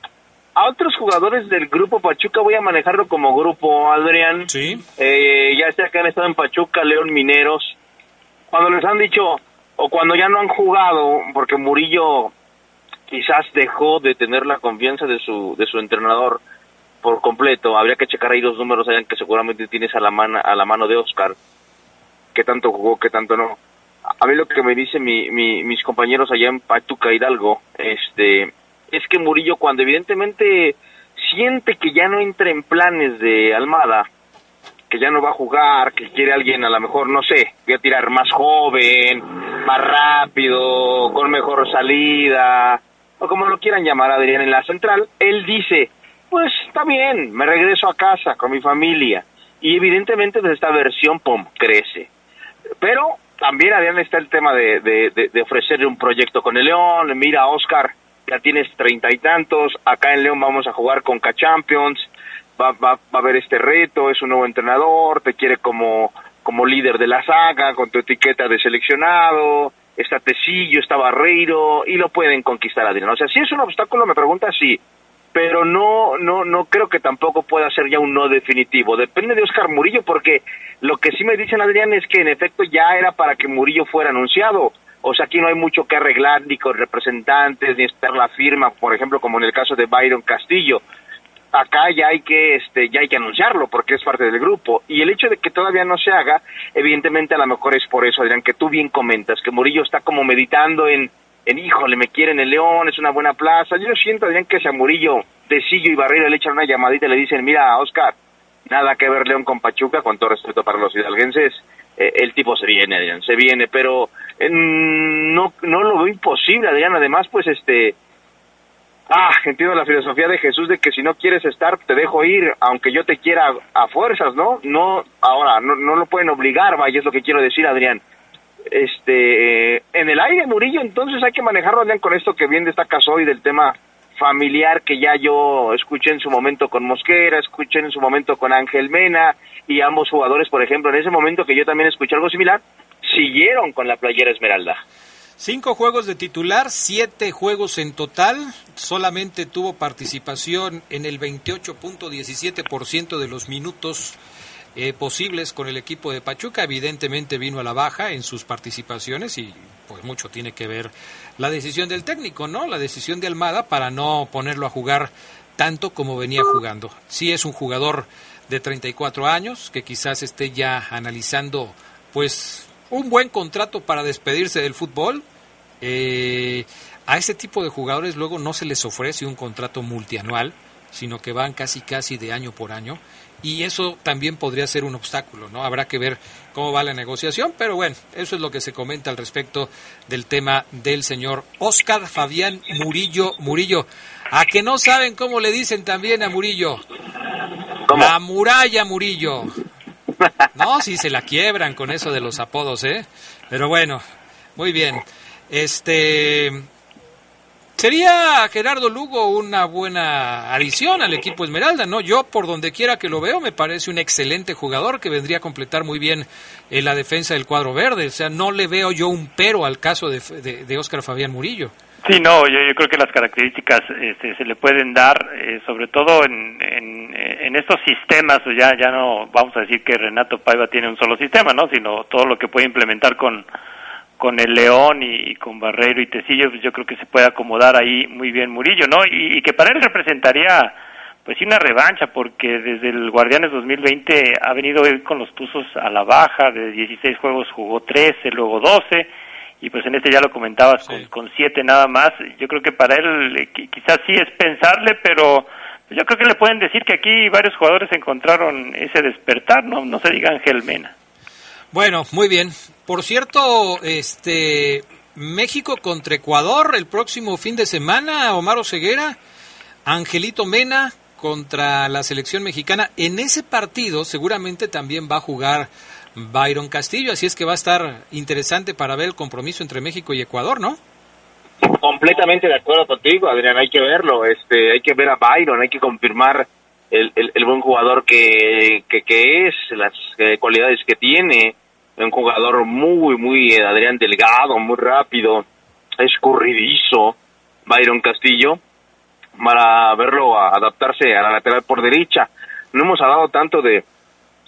a otros jugadores del grupo Pachuca voy a manejarlo como grupo, Adrián. Sí. Eh, ya sea que han estado en Pachuca, León Mineros. Cuando les han dicho, o cuando ya no han jugado, porque Murillo quizás dejó de tener la confianza de su, de su entrenador por completo. Habría que checar ahí los números, allá que seguramente tienes a la, mano a la mano de Oscar, que tanto jugó, que tanto no. A mí lo que me dicen mi, mis compañeros allá en Pachuca Hidalgo, este, es que Murillo cuando evidentemente siente que ya no entra en planes de Almada, que ya no va a jugar, que quiere alguien a lo mejor, no sé, voy a tirar más joven, más rápido, con mejor salida, o como lo quieran llamar Adrián en la central, él dice, pues está bien, me regreso a casa con mi familia. Y evidentemente pues esta versión, pum, crece. Pero también, Adrián, está el tema de, de, de, ofrecerle un proyecto con el León. Mira, Oscar, ya tienes treinta y tantos. Acá en León vamos a jugar con K-Champions. Va, va, va a haber este reto, es un nuevo entrenador, te quiere como, como líder de la saga, con tu etiqueta de seleccionado está Tecillo, está Barreiro, y lo pueden conquistar Adrián. O sea, si es un obstáculo, me pregunta sí, pero no, no, no creo que tampoco pueda ser ya un no definitivo. Depende de Oscar Murillo, porque lo que sí me dicen Adrián es que en efecto ya era para que Murillo fuera anunciado. O sea, aquí no hay mucho que arreglar ni con representantes, ni estar la firma, por ejemplo, como en el caso de Byron Castillo acá ya hay que este ya hay que anunciarlo porque es parte del grupo y el hecho de que todavía no se haga evidentemente a lo mejor es por eso Adrián que tú bien comentas que Murillo está como meditando en en híjole me quieren el León es una buena plaza yo siento Adrián que si a Murillo Tecillo y Barrero le echan una llamadita y le dicen mira Oscar nada que ver León con Pachuca con todo respeto para los hidalguenses eh, el tipo se viene Adrián se viene pero no no lo veo imposible Adrián además pues este Ah, entiendo la filosofía de Jesús de que si no quieres estar, te dejo ir, aunque yo te quiera a fuerzas, ¿no? No, ahora, no, no lo pueden obligar, vaya, es lo que quiero decir, Adrián. Este, en el aire, Murillo, entonces hay que manejarlo, Adrián, con esto que bien destacas hoy del tema familiar que ya yo escuché en su momento con Mosquera, escuché en su momento con Ángel Mena y ambos jugadores, por ejemplo, en ese momento que yo también escuché algo similar, siguieron con la playera Esmeralda. Cinco juegos de titular, siete juegos en total. Solamente tuvo participación en el 28.17% de los minutos eh, posibles con el equipo de Pachuca. Evidentemente vino a la baja en sus participaciones y pues mucho tiene que ver la decisión del técnico, ¿no? La decisión de Almada para no ponerlo a jugar tanto como venía jugando. Sí es un jugador de 34 años que quizás esté ya analizando pues un buen contrato para despedirse del fútbol. Eh, a ese tipo de jugadores luego no se les ofrece un contrato multianual, sino que van casi casi de año por año. Y eso también podría ser un obstáculo, ¿no? Habrá que ver cómo va la negociación, pero bueno, eso es lo que se comenta al respecto del tema del señor Oscar Fabián Murillo. Murillo, a que no saben cómo le dicen también a Murillo. La muralla Murillo. No, si se la quiebran con eso de los apodos, ¿eh? Pero bueno, muy bien. Este. Sería Gerardo Lugo una buena adición al equipo Esmeralda, ¿no? Yo, por donde quiera que lo veo, me parece un excelente jugador que vendría a completar muy bien en la defensa del cuadro verde. O sea, no le veo yo un pero al caso de, de, Oscar Fabián Murillo. Sí, no, yo, creo que las características este, se le pueden dar, eh, sobre todo en, en, estos sistemas, ya, ya no vamos a decir que Renato Paiva tiene un solo sistema, ¿no? Sino todo lo que puede implementar con, con el León y, con Barreiro y Tecillo, pues yo creo que se puede acomodar ahí muy bien Murillo, ¿no? Y, que para él representaría pues sí una revancha porque desde el Guardianes 2020 ha venido con los Tuzos a la baja, de 16 juegos jugó 13, luego 12 y pues en este ya lo comentabas con, con 7 nada más. Yo creo que para él eh, quizás sí es pensarle, pero yo creo que le pueden decir que aquí varios jugadores encontraron ese despertar, ¿no? No se diga Ángel Mena. Bueno, muy bien. Por cierto, este México contra Ecuador el próximo fin de semana, Omar Ceguera, Angelito Mena contra la selección mexicana. En ese partido seguramente también va a jugar Byron Castillo, así es que va a estar interesante para ver el compromiso entre México y Ecuador, ¿no? Completamente de acuerdo contigo, Adrián, hay que verlo, este, hay que ver a Byron, hay que confirmar el, el, buen jugador que, que, es, las eh, cualidades que tiene, un jugador muy, muy, eh, Adrián, delgado, muy rápido, escurridizo, Byron Castillo, para verlo adaptarse a la lateral por derecha. No hemos hablado tanto de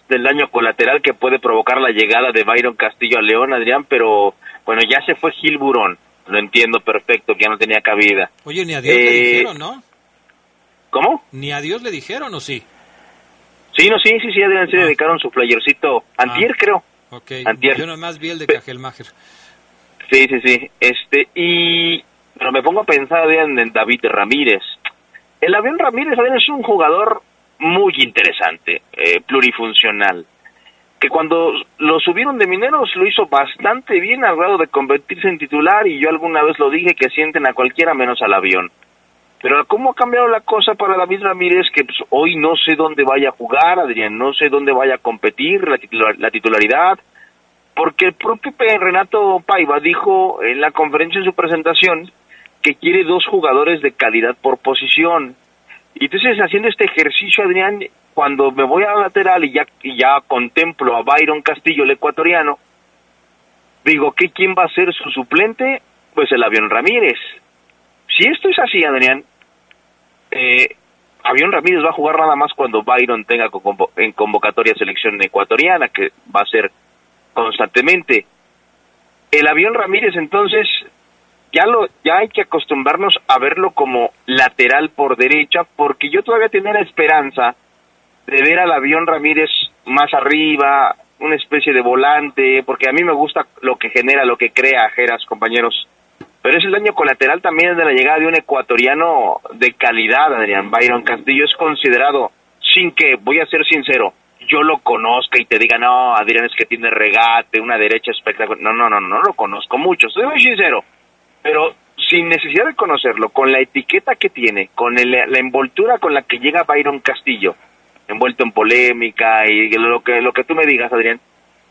del daño colateral que puede provocar la llegada de Byron Castillo a León, Adrián, pero bueno, ya se fue Gil Burón lo entiendo perfecto, que ya no tenía cabida. Oye, ni a Dios le eh, dijeron, ¿no? ¿Cómo? Ni a Dios le dijeron, ¿o sí? Sí, no, sí, sí, sí, Adrián, se ah. dedicaron su playercito, antier ah, creo. Ok, antier. yo nomás vi el de Cajelmacher. Sí, sí, sí, este, y... Pero me pongo a pensar, Adrián, en David Ramírez. El avión Ramírez, Adrián, es un jugador muy interesante, eh, plurifuncional que cuando lo subieron de mineros lo hizo bastante bien al grado de convertirse en titular y yo alguna vez lo dije que sienten a cualquiera menos al avión. Pero cómo ha cambiado la cosa para David Ramírez, que pues, hoy no sé dónde vaya a jugar, Adrián, no sé dónde vaya a competir, la, titularidad. porque el propio Renato Paiva dijo en la conferencia en su presentación que quiere dos jugadores de calidad por posición. Y entonces haciendo este ejercicio, Adrián, cuando me voy a lateral y ya, y ya contemplo a Byron Castillo, el ecuatoriano, digo, ¿qué quién va a ser su suplente? Pues el avión Ramírez. Si esto es así, Adrián, eh, Avión Ramírez va a jugar nada más cuando Byron tenga en convocatoria selección ecuatoriana, que va a ser constantemente. El Avión Ramírez entonces ya lo ya hay que acostumbrarnos a verlo como lateral por derecha, porque yo todavía tenía la esperanza de ver al Avión Ramírez más arriba, una especie de volante, porque a mí me gusta lo que genera, lo que crea Jeras, compañeros. Pero es el daño colateral también de la llegada de un ecuatoriano de calidad, Adrián Byron Castillo. Es considerado, sin que, voy a ser sincero, yo lo conozca y te diga, no, Adrián es que tiene regate, una derecha espectacular. No, no, no, no lo conozco mucho, soy muy sincero. Pero sin necesidad de conocerlo, con la etiqueta que tiene, con la envoltura con la que llega Byron Castillo, envuelto en polémica y lo que, lo que tú me digas, Adrián,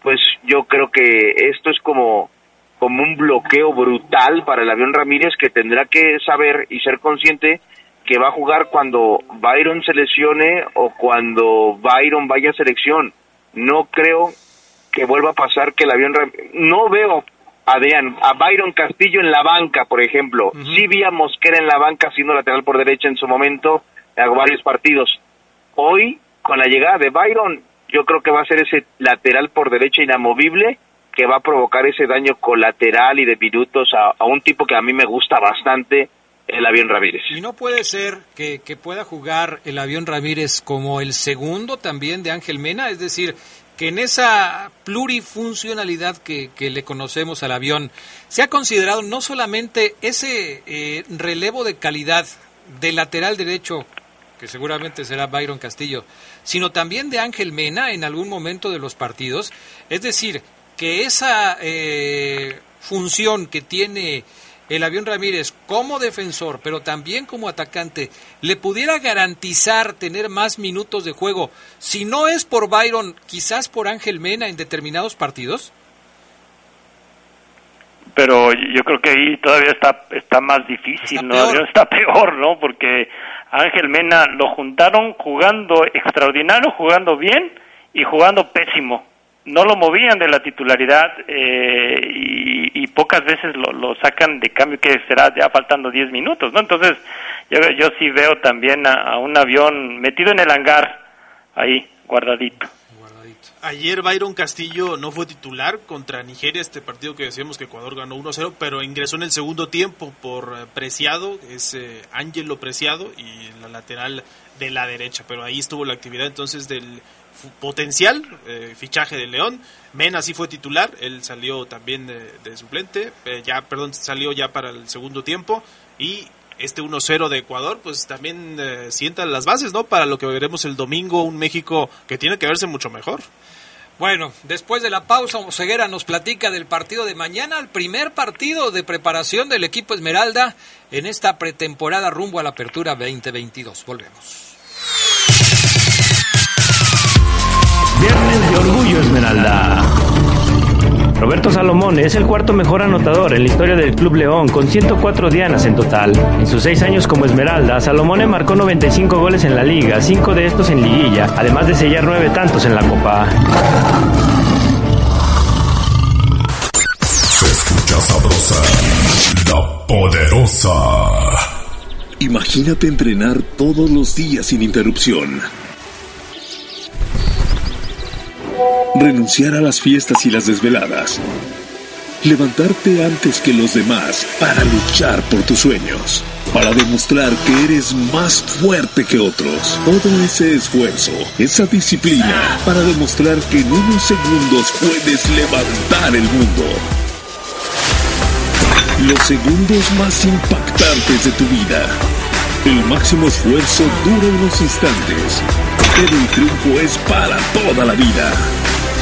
pues yo creo que esto es como como un bloqueo brutal para el avión Ramírez que tendrá que saber y ser consciente que va a jugar cuando Byron se lesione o cuando Byron vaya a selección. No creo que vuelva a pasar que el avión Ramírez... No veo, Adrián, a Byron Castillo en la banca, por ejemplo. Sí vi a Mosquera en la banca siendo lateral por derecha en su momento, en varios partidos. Hoy, con la llegada de Byron, yo creo que va a ser ese lateral por derecha inamovible que va a provocar ese daño colateral y de minutos a, un tipo que a mí me gusta bastante, el avión Ramírez. Y no puede ser que, pueda jugar el avión Ramírez como el segundo también de Ángel Mena, es decir, que en esa plurifuncionalidad que, le conocemos al avión se ha considerado no solamente ese eh, relevo de calidad del lateral derecho, que seguramente será Byron Castillo, sino también de Ángel Mena en algún momento de los partidos, es decir, que esa eh, función que tiene el avión Ramírez como defensor, pero también como atacante, le pudiera garantizar tener más minutos de juego, si no es por Byron, quizás por Ángel Mena en determinados partidos? Pero yo creo que ahí todavía está, está más difícil, ¿no? Está peor, ¿no? Porque Ángel Mena lo juntaron jugando extraordinario, jugando bien y jugando pésimo no lo movían de la titularidad eh, y, pocas veces lo, sacan de cambio que será ya faltando 10 minutos, ¿no? Entonces yo, yo sí veo también a, un avión metido en el hangar ahí, guardadito. Ayer Byron Castillo no fue titular contra Nigeria, este partido que decíamos que Ecuador ganó 1-0, pero ingresó en el segundo tiempo por eh, Preciado, es eh, Ángelo Preciado y la lateral de la derecha, pero ahí estuvo la actividad entonces del potencial eh, fichaje de León. Mena sí fue titular, él salió también de, suplente, eh, ya, perdón, salió ya para el segundo tiempo y este 1-0 de Ecuador, pues también eh, sienta las bases, ¿no? Para lo que veremos el domingo, un México que tiene que verse mucho mejor. Bueno, después de la pausa, Ceguera nos platica del partido de mañana, el primer partido de preparación del equipo Esmeralda en esta pretemporada rumbo a la apertura 2022. Volvemos. Viernes de Orgullo Esmeralda. Roberto Salomón es el cuarto mejor anotador en la historia del Club León, con 104 dianas en total. En sus seis años como Esmeralda, Salomón marcó 95 goles en la liga, cinco de estos en liguilla, además de sellar nueve tantos en la Copa. Se escucha sabrosa, la poderosa. Imagínate entrenar todos los días sin interrupción renunciar a las fiestas y las desveladas, levantarte antes que los demás para luchar por tus sueños, para demostrar que eres más fuerte que otros. Todo ese esfuerzo, esa disciplina, para demostrar que en unos segundos puedes levantar el mundo. Los segundos más impactantes de tu vida. El máximo esfuerzo dura unos instantes, pero el triunfo es para toda la vida.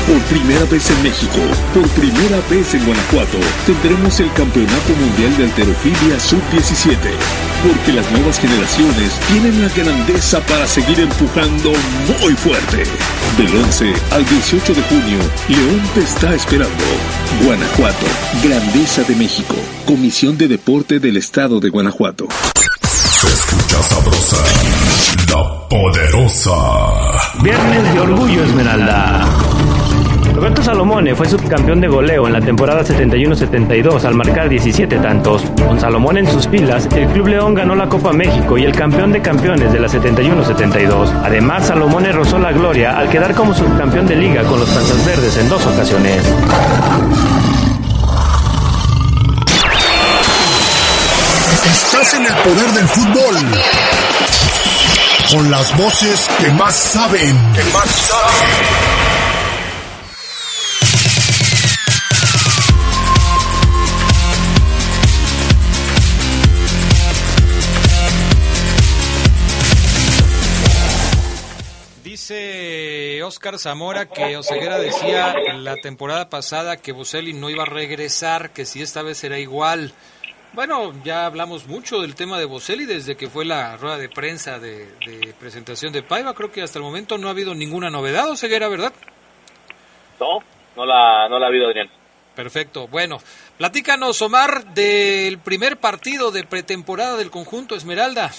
Por primera vez en México, por primera vez en Guanajuato, tendremos el Campeonato Mundial de Alterofilia Sub-17 porque las nuevas generaciones tienen la grandeza para seguir empujando muy fuerte. Del 11 al 18 de junio, León te está esperando. Guanajuato, Grandeza de México, Comisión de Deporte del Estado de Guanajuato. Se escucha sabrosa, la poderosa. Viernes de Orgullo Esmeralda. Roberto Salomone fue subcampeón de goleo en la temporada 71-72 al marcar 17 tantos. Con Salomón en sus filas, el Club León ganó la Copa México y el campeón de campeones de la 71-72. Además, Salomone rozó la gloria al quedar como subcampeón de liga con los Panzas Verdes en dos ocasiones. Estás en el poder del fútbol. Con las voces que más saben. Que más saben. Oscar Zamora que Oseguera decía la temporada pasada que Boselli no iba a regresar, que si esta vez será igual. Bueno, ya hablamos mucho del tema de Boselli desde que fue la rueda de prensa de, de presentación de Paiva. Creo que hasta el momento no ha habido ninguna novedad, Oseguera, ¿verdad? No, no la, no la ha habido, Adrián. Perfecto. Bueno, platícanos, Omar, del primer partido de pretemporada del conjunto Esmeralda.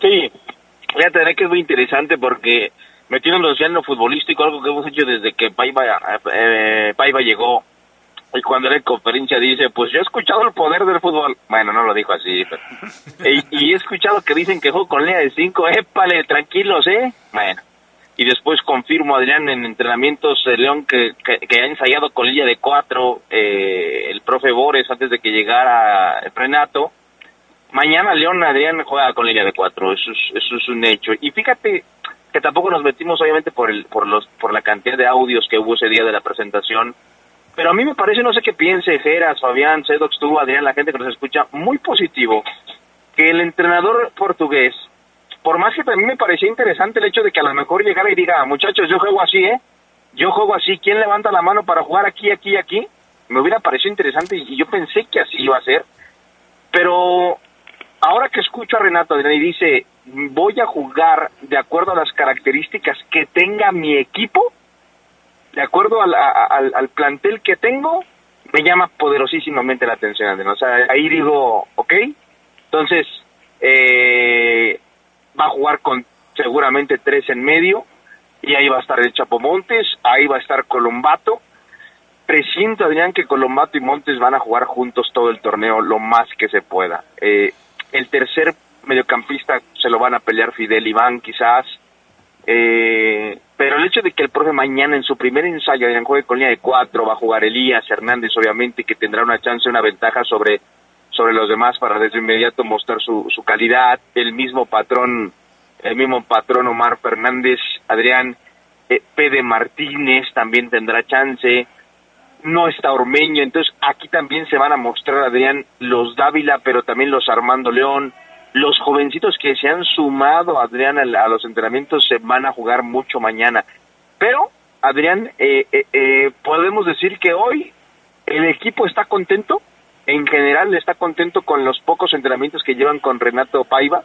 Sí, voy a tener que es muy interesante porque metiéndonos ya en lo futbolístico, algo que hemos hecho desde que Paiva, eh, Paiva llegó. Y cuando era en conferencia dice, pues yo he escuchado el poder del fútbol. Bueno, no lo dijo así. Pero, y, y, he escuchado que dicen que juego con línea de cinco. Épale, tranquilos, ¿eh? Bueno. Y después confirmo, Adrián, en entrenamientos de León que, que, que, ha ensayado con línea de cuatro eh, el profe Bores antes de que llegara Renato. Mañana León Adrián juega con línea de cuatro, eso es, eso es un hecho. Y fíjate que tampoco nos metimos obviamente por el, por los, por la cantidad de audios que hubo ese día de la presentación. Pero a mí me parece, no sé qué piense Geras, Fabián, Sedox, tú, Adrián, la gente que nos escucha, muy positivo que el entrenador portugués, por más que mí me parecía interesante el hecho de que a lo mejor llegara y diga, muchachos, yo juego así, ¿eh? Yo juego así, ¿quién levanta la mano para jugar aquí, aquí, aquí? Me hubiera parecido interesante y yo pensé que así iba a ser. Pero ahora que escucho a Renato y dice, voy a jugar de acuerdo a las características que tenga mi equipo, de acuerdo al, al, plantel que tengo, me llama poderosísimamente la atención, Adrián. O sea, ahí digo, ok, entonces eh, va a jugar con seguramente tres en medio, y ahí va a estar el Chapo Montes, ahí va a estar Colombato. Presiento, Adrián, que Colombato y Montes van a jugar juntos todo el torneo lo más que se pueda. Eh, el tercer mediocampista se lo van a pelear Fidel Iván quizás, eh, pero el hecho de que el profe mañana en su primer ensayo en juegue con línea de cuatro, va a jugar Elías Hernández obviamente que tendrá una chance, una ventaja sobre, sobre los demás para desde inmediato mostrar su, su calidad, el mismo patrón, el mismo patrón Omar Fernández, Adrián eh, Pede Martínez también tendrá chance, no está Ormeño, entonces aquí también se van a mostrar, Adrián, los Dávila, pero también los Armando León, los jovencitos que se han sumado, Adrián, a, los entrenamientos se van a jugar mucho mañana. Pero, Adrián, eh, eh, eh, podemos decir que hoy el equipo está contento, en general está contento con los pocos entrenamientos que llevan con Renato Paiva.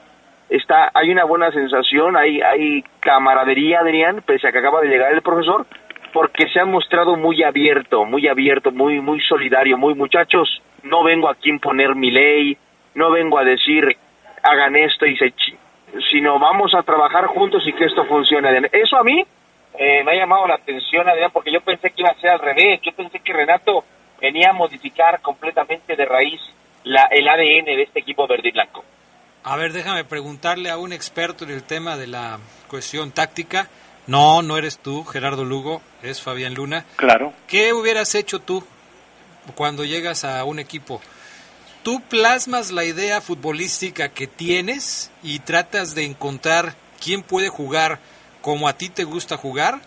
Está, hay una buena sensación, hay, hay camaradería, Adrián, pese a que acaba de llegar el profesor, porque se ha mostrado muy abierto, muy abierto, muy, muy solidario, muy muchachos, no vengo aquí a imponer mi ley, no vengo a decir hagan esto y se sino vamos a trabajar juntos y que esto funcione. Eso a mí eh, me ha llamado la atención, Adrián, porque yo pensé que iba a ser al revés, yo pensé que Renato venía a modificar completamente de raíz la, el ADN de este equipo verde y blanco. A ver, déjame preguntarle a un experto en el tema de la cuestión táctica. No, no eres tú, Gerardo Lugo, es Fabián Luna. Claro. ¿Qué hubieras hecho tú cuando llegas a un equipo? ¿Tú plasmas la idea futbolística que tienes y tratas de encontrar quién puede jugar como a ti te gusta jugar?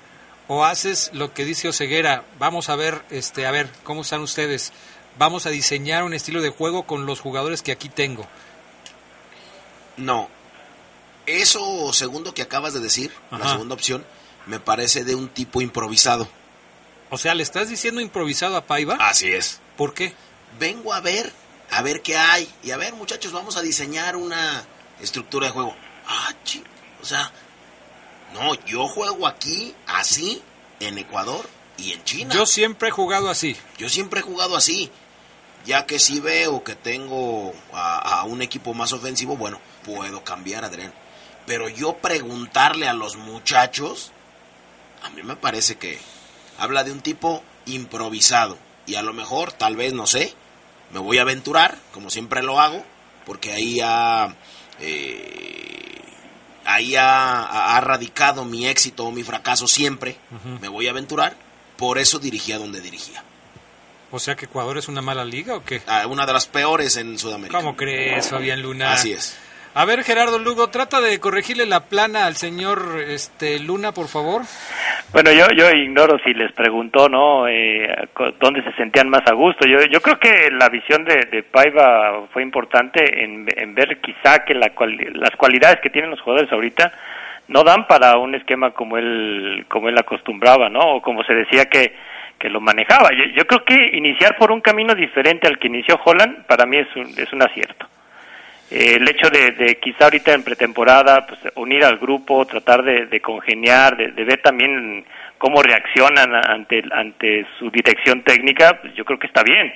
¿O haces lo que dice Oseguera? Vamos a ver, este, a ver, ¿cómo están ustedes? Vamos a diseñar un estilo de juego con los jugadores que aquí tengo. No, eso segundo que acabas de decir, Ajá. la segunda opción, me parece de un tipo improvisado. O sea, ¿le estás diciendo improvisado a Paiva? Así es. ¿Por qué? Vengo a ver a ver qué hay. Y a ver, muchachos, vamos a diseñar una estructura de juego. Ah, chi, o sea, no, yo juego aquí, así, en Ecuador y en China. Yo siempre he jugado así. Yo siempre he jugado así. Ya que si veo que tengo a, a un equipo más ofensivo, bueno, puedo cambiar, Adrián. Pero yo preguntarle a los muchachos, a mí me parece que habla de un tipo improvisado. Y a lo mejor, tal vez, no sé, me voy a aventurar, como siempre lo hago, porque ahí ha, eh, ahí ha, ha radicado mi éxito o mi fracaso siempre. Me voy a aventurar, por eso dirigía donde dirigía. O sea que Ecuador es una mala liga o qué? Ah, una de las peores en Sudamérica. ¿Cómo crees, Fabián Luna? Así es. A ver, Gerardo Lugo, trata de corregirle la plana al señor este Luna, por favor. Bueno, yo, yo ignoro si les preguntó, ¿no? Eh, ¿Dónde se sentían más a gusto? Yo, yo creo que la visión de, de Paiva fue importante en, en ver quizá que la cual- las cualidades que tienen los jugadores ahorita no dan para un esquema como él, como él acostumbraba, ¿no? O como se decía que, que lo manejaba. Yo, yo creo que iniciar por un camino diferente al que inició Holland, para mí es un, es un acierto. Eh, el hecho de, de quizá ahorita en pretemporada pues, unir al grupo, tratar de, congeniar, de, ver también cómo reaccionan ante, su dirección técnica, pues yo creo que está bien.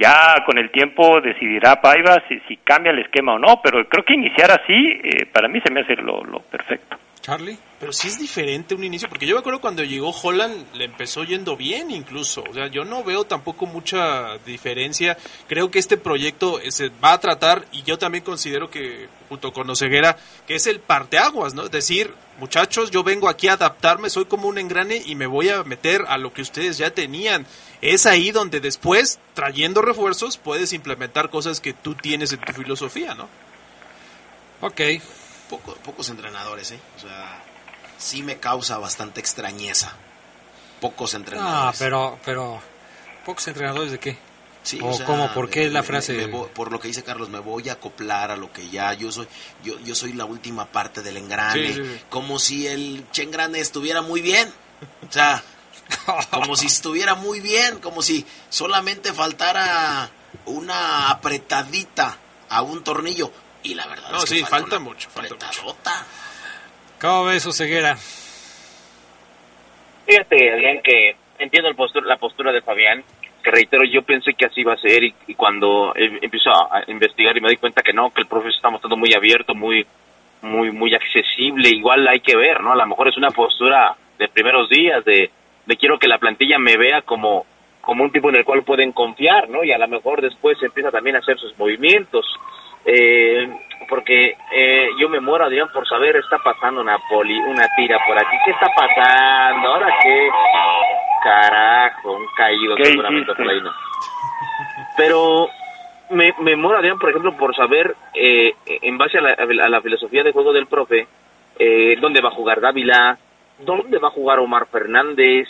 Ya con el tiempo decidirá Paiva si, si cambia el esquema o no, pero creo que iniciar así eh, para mí se me hace lo, lo perfecto. Charlie. Pero sí es diferente un inicio, porque yo me acuerdo cuando llegó Holland le empezó yendo bien incluso. O sea, yo no veo tampoco mucha diferencia. Creo que este proyecto eh, se va a tratar, y yo también considero que, junto con Oseguera, que es el parteaguas, ¿no? Es decir, muchachos, yo vengo aquí a adaptarme, soy como un engrane y me voy a meter a lo que ustedes ya tenían. Es ahí donde después, trayendo refuerzos, puedes implementar cosas que tú tienes en tu filosofía, ¿no? Ok. Poco- pocos entrenadores, ¿eh? O sea, sí me causa bastante extrañeza. Pocos Ah, entrenadores. pero, pero, ¿pocos entrenadores de qué? Sí, o o sea, cómo, por qué me- es la frase? me voy- por lo que dice Carlos, me voy a acoplar a lo que ya yo soy. Yo, yo soy la última parte del engrane. Sí, sí, sí. Como si el engrane estuviera muy bien. O sea, como si estuviera muy bien. Como si solamente faltara una apretadita a un tornillo. Y la verdad No, es que sí, falta, mucho, falta mucho. ¿Cómo ves, Oseguera? Fíjate, Adrián, que entiendo el postura- la postura de Fabián, que reitero, yo pensé que así iba a ser y, y cuando eh, empiezo a, a investigar y me doy cuenta que no, que el profe se está mostrando muy abierto, muy muy muy accesible, igual hay que ver, ¿no? A lo mejor es una postura de primeros días, de, de quiero que la plantilla me vea como, como un tipo en el cual pueden confiar, ¿no? Y a lo mejor después empieza también a hacer sus movimientos. Eh, porque eh, yo me muero, Adrián, por saber, está pasando una poli, una tira por aquí. ¿Qué está pasando? ¿Ahora qué? Carajo, un caído ¿Qué seguramente por ahí, ¿no? Pero me, me muero, Adrián, por ejemplo, por saber, eh, en base a la, a la filosofía de juego del profe, eh, dónde va a jugar Dávila, dónde va a jugar Omar Fernández,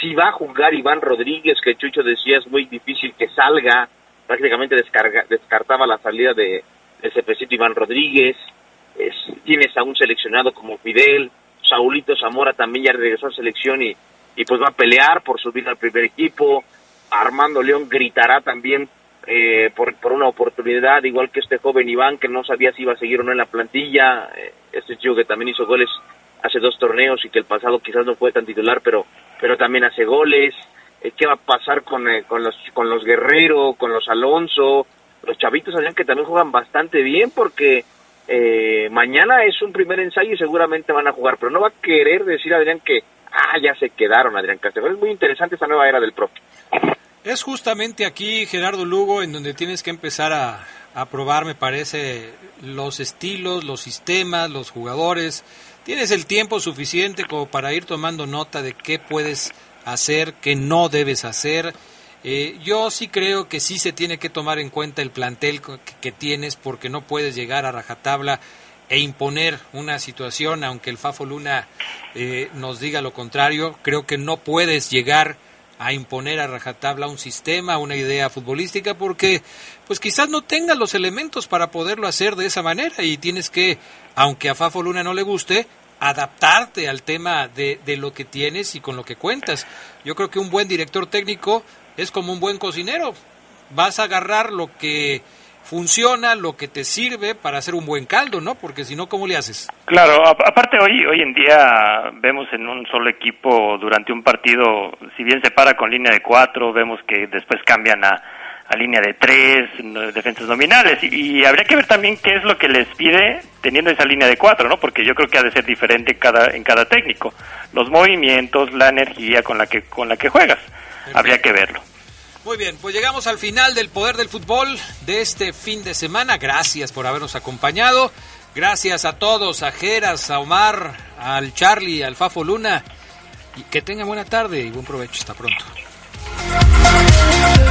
si va a jugar Iván Rodríguez, que Chucho decía es muy difícil que salga, prácticamente descarga, descartaba la salida de, de Cepecito Iván Rodríguez, es- tienes a un seleccionado como Fidel, Saulito Zamora también ya regresó a selección y, y pues va a pelear por subir al primer equipo, Armando León gritará también eh, por, por una oportunidad, igual que este joven Iván que no sabía si iba a seguir o no en la plantilla, eh, este chico que también hizo goles hace dos torneos y que el pasado quizás no fue tan titular, pero, pero también hace goles. Eh, ¿Qué va a pasar con, eh, con, los, con los Guerrero, con los Alonso? Los chavitos Adrián que también juegan bastante bien porque eh, mañana es un primer ensayo y seguramente van a jugar, pero no va a querer decir Adrián que, ah, ya se quedaron Adrián Castro. Es muy interesante esta nueva era del profe. Es justamente aquí, Gerardo Lugo, en donde tienes que empezar a, a probar, me parece, los estilos, los sistemas, los jugadores. Tienes el tiempo suficiente como para ir tomando nota de qué puedes hacer, qué no debes hacer. Eh, yo sí creo que sí se tiene que tomar en cuenta el plantel que, que tienes porque no puedes llegar a rajatabla e imponer una situación, aunque el Fafo Luna eh, nos diga lo contrario. Creo que no puedes llegar a imponer a rajatabla un sistema, una idea futbolística, porque pues quizás no tengas los elementos para poderlo hacer de esa manera y tienes que, aunque a Fafo Luna no le guste, adaptarte al tema de, de lo que tienes y con lo que cuentas. Yo creo que un buen director técnico es como un buen cocinero. vas a agarrar lo que funciona, lo que te sirve para hacer un buen caldo, ¿no? Porque si no, ¿cómo le haces? Claro, aparte hoy hoy en día vemos en un solo equipo durante un partido, si bien se para con línea de cuatro, vemos que después cambian a, a línea de tres, defensas nominales, y, habría que ver también qué es lo que les pide teniendo esa línea de cuatro, ¿no? Porque yo creo que ha de ser diferente cada, en cada técnico, los movimientos, la energía con la que con la que juegas, habría que verlo. Muy bien, pues llegamos al final del Poder del Fútbol de este fin de semana. Gracias por habernos acompañado. Gracias a todos, a Geras, a Omar, al Charlie, al Fafo Luna. Y que tengan buena tarde y buen provecho. Hasta pronto.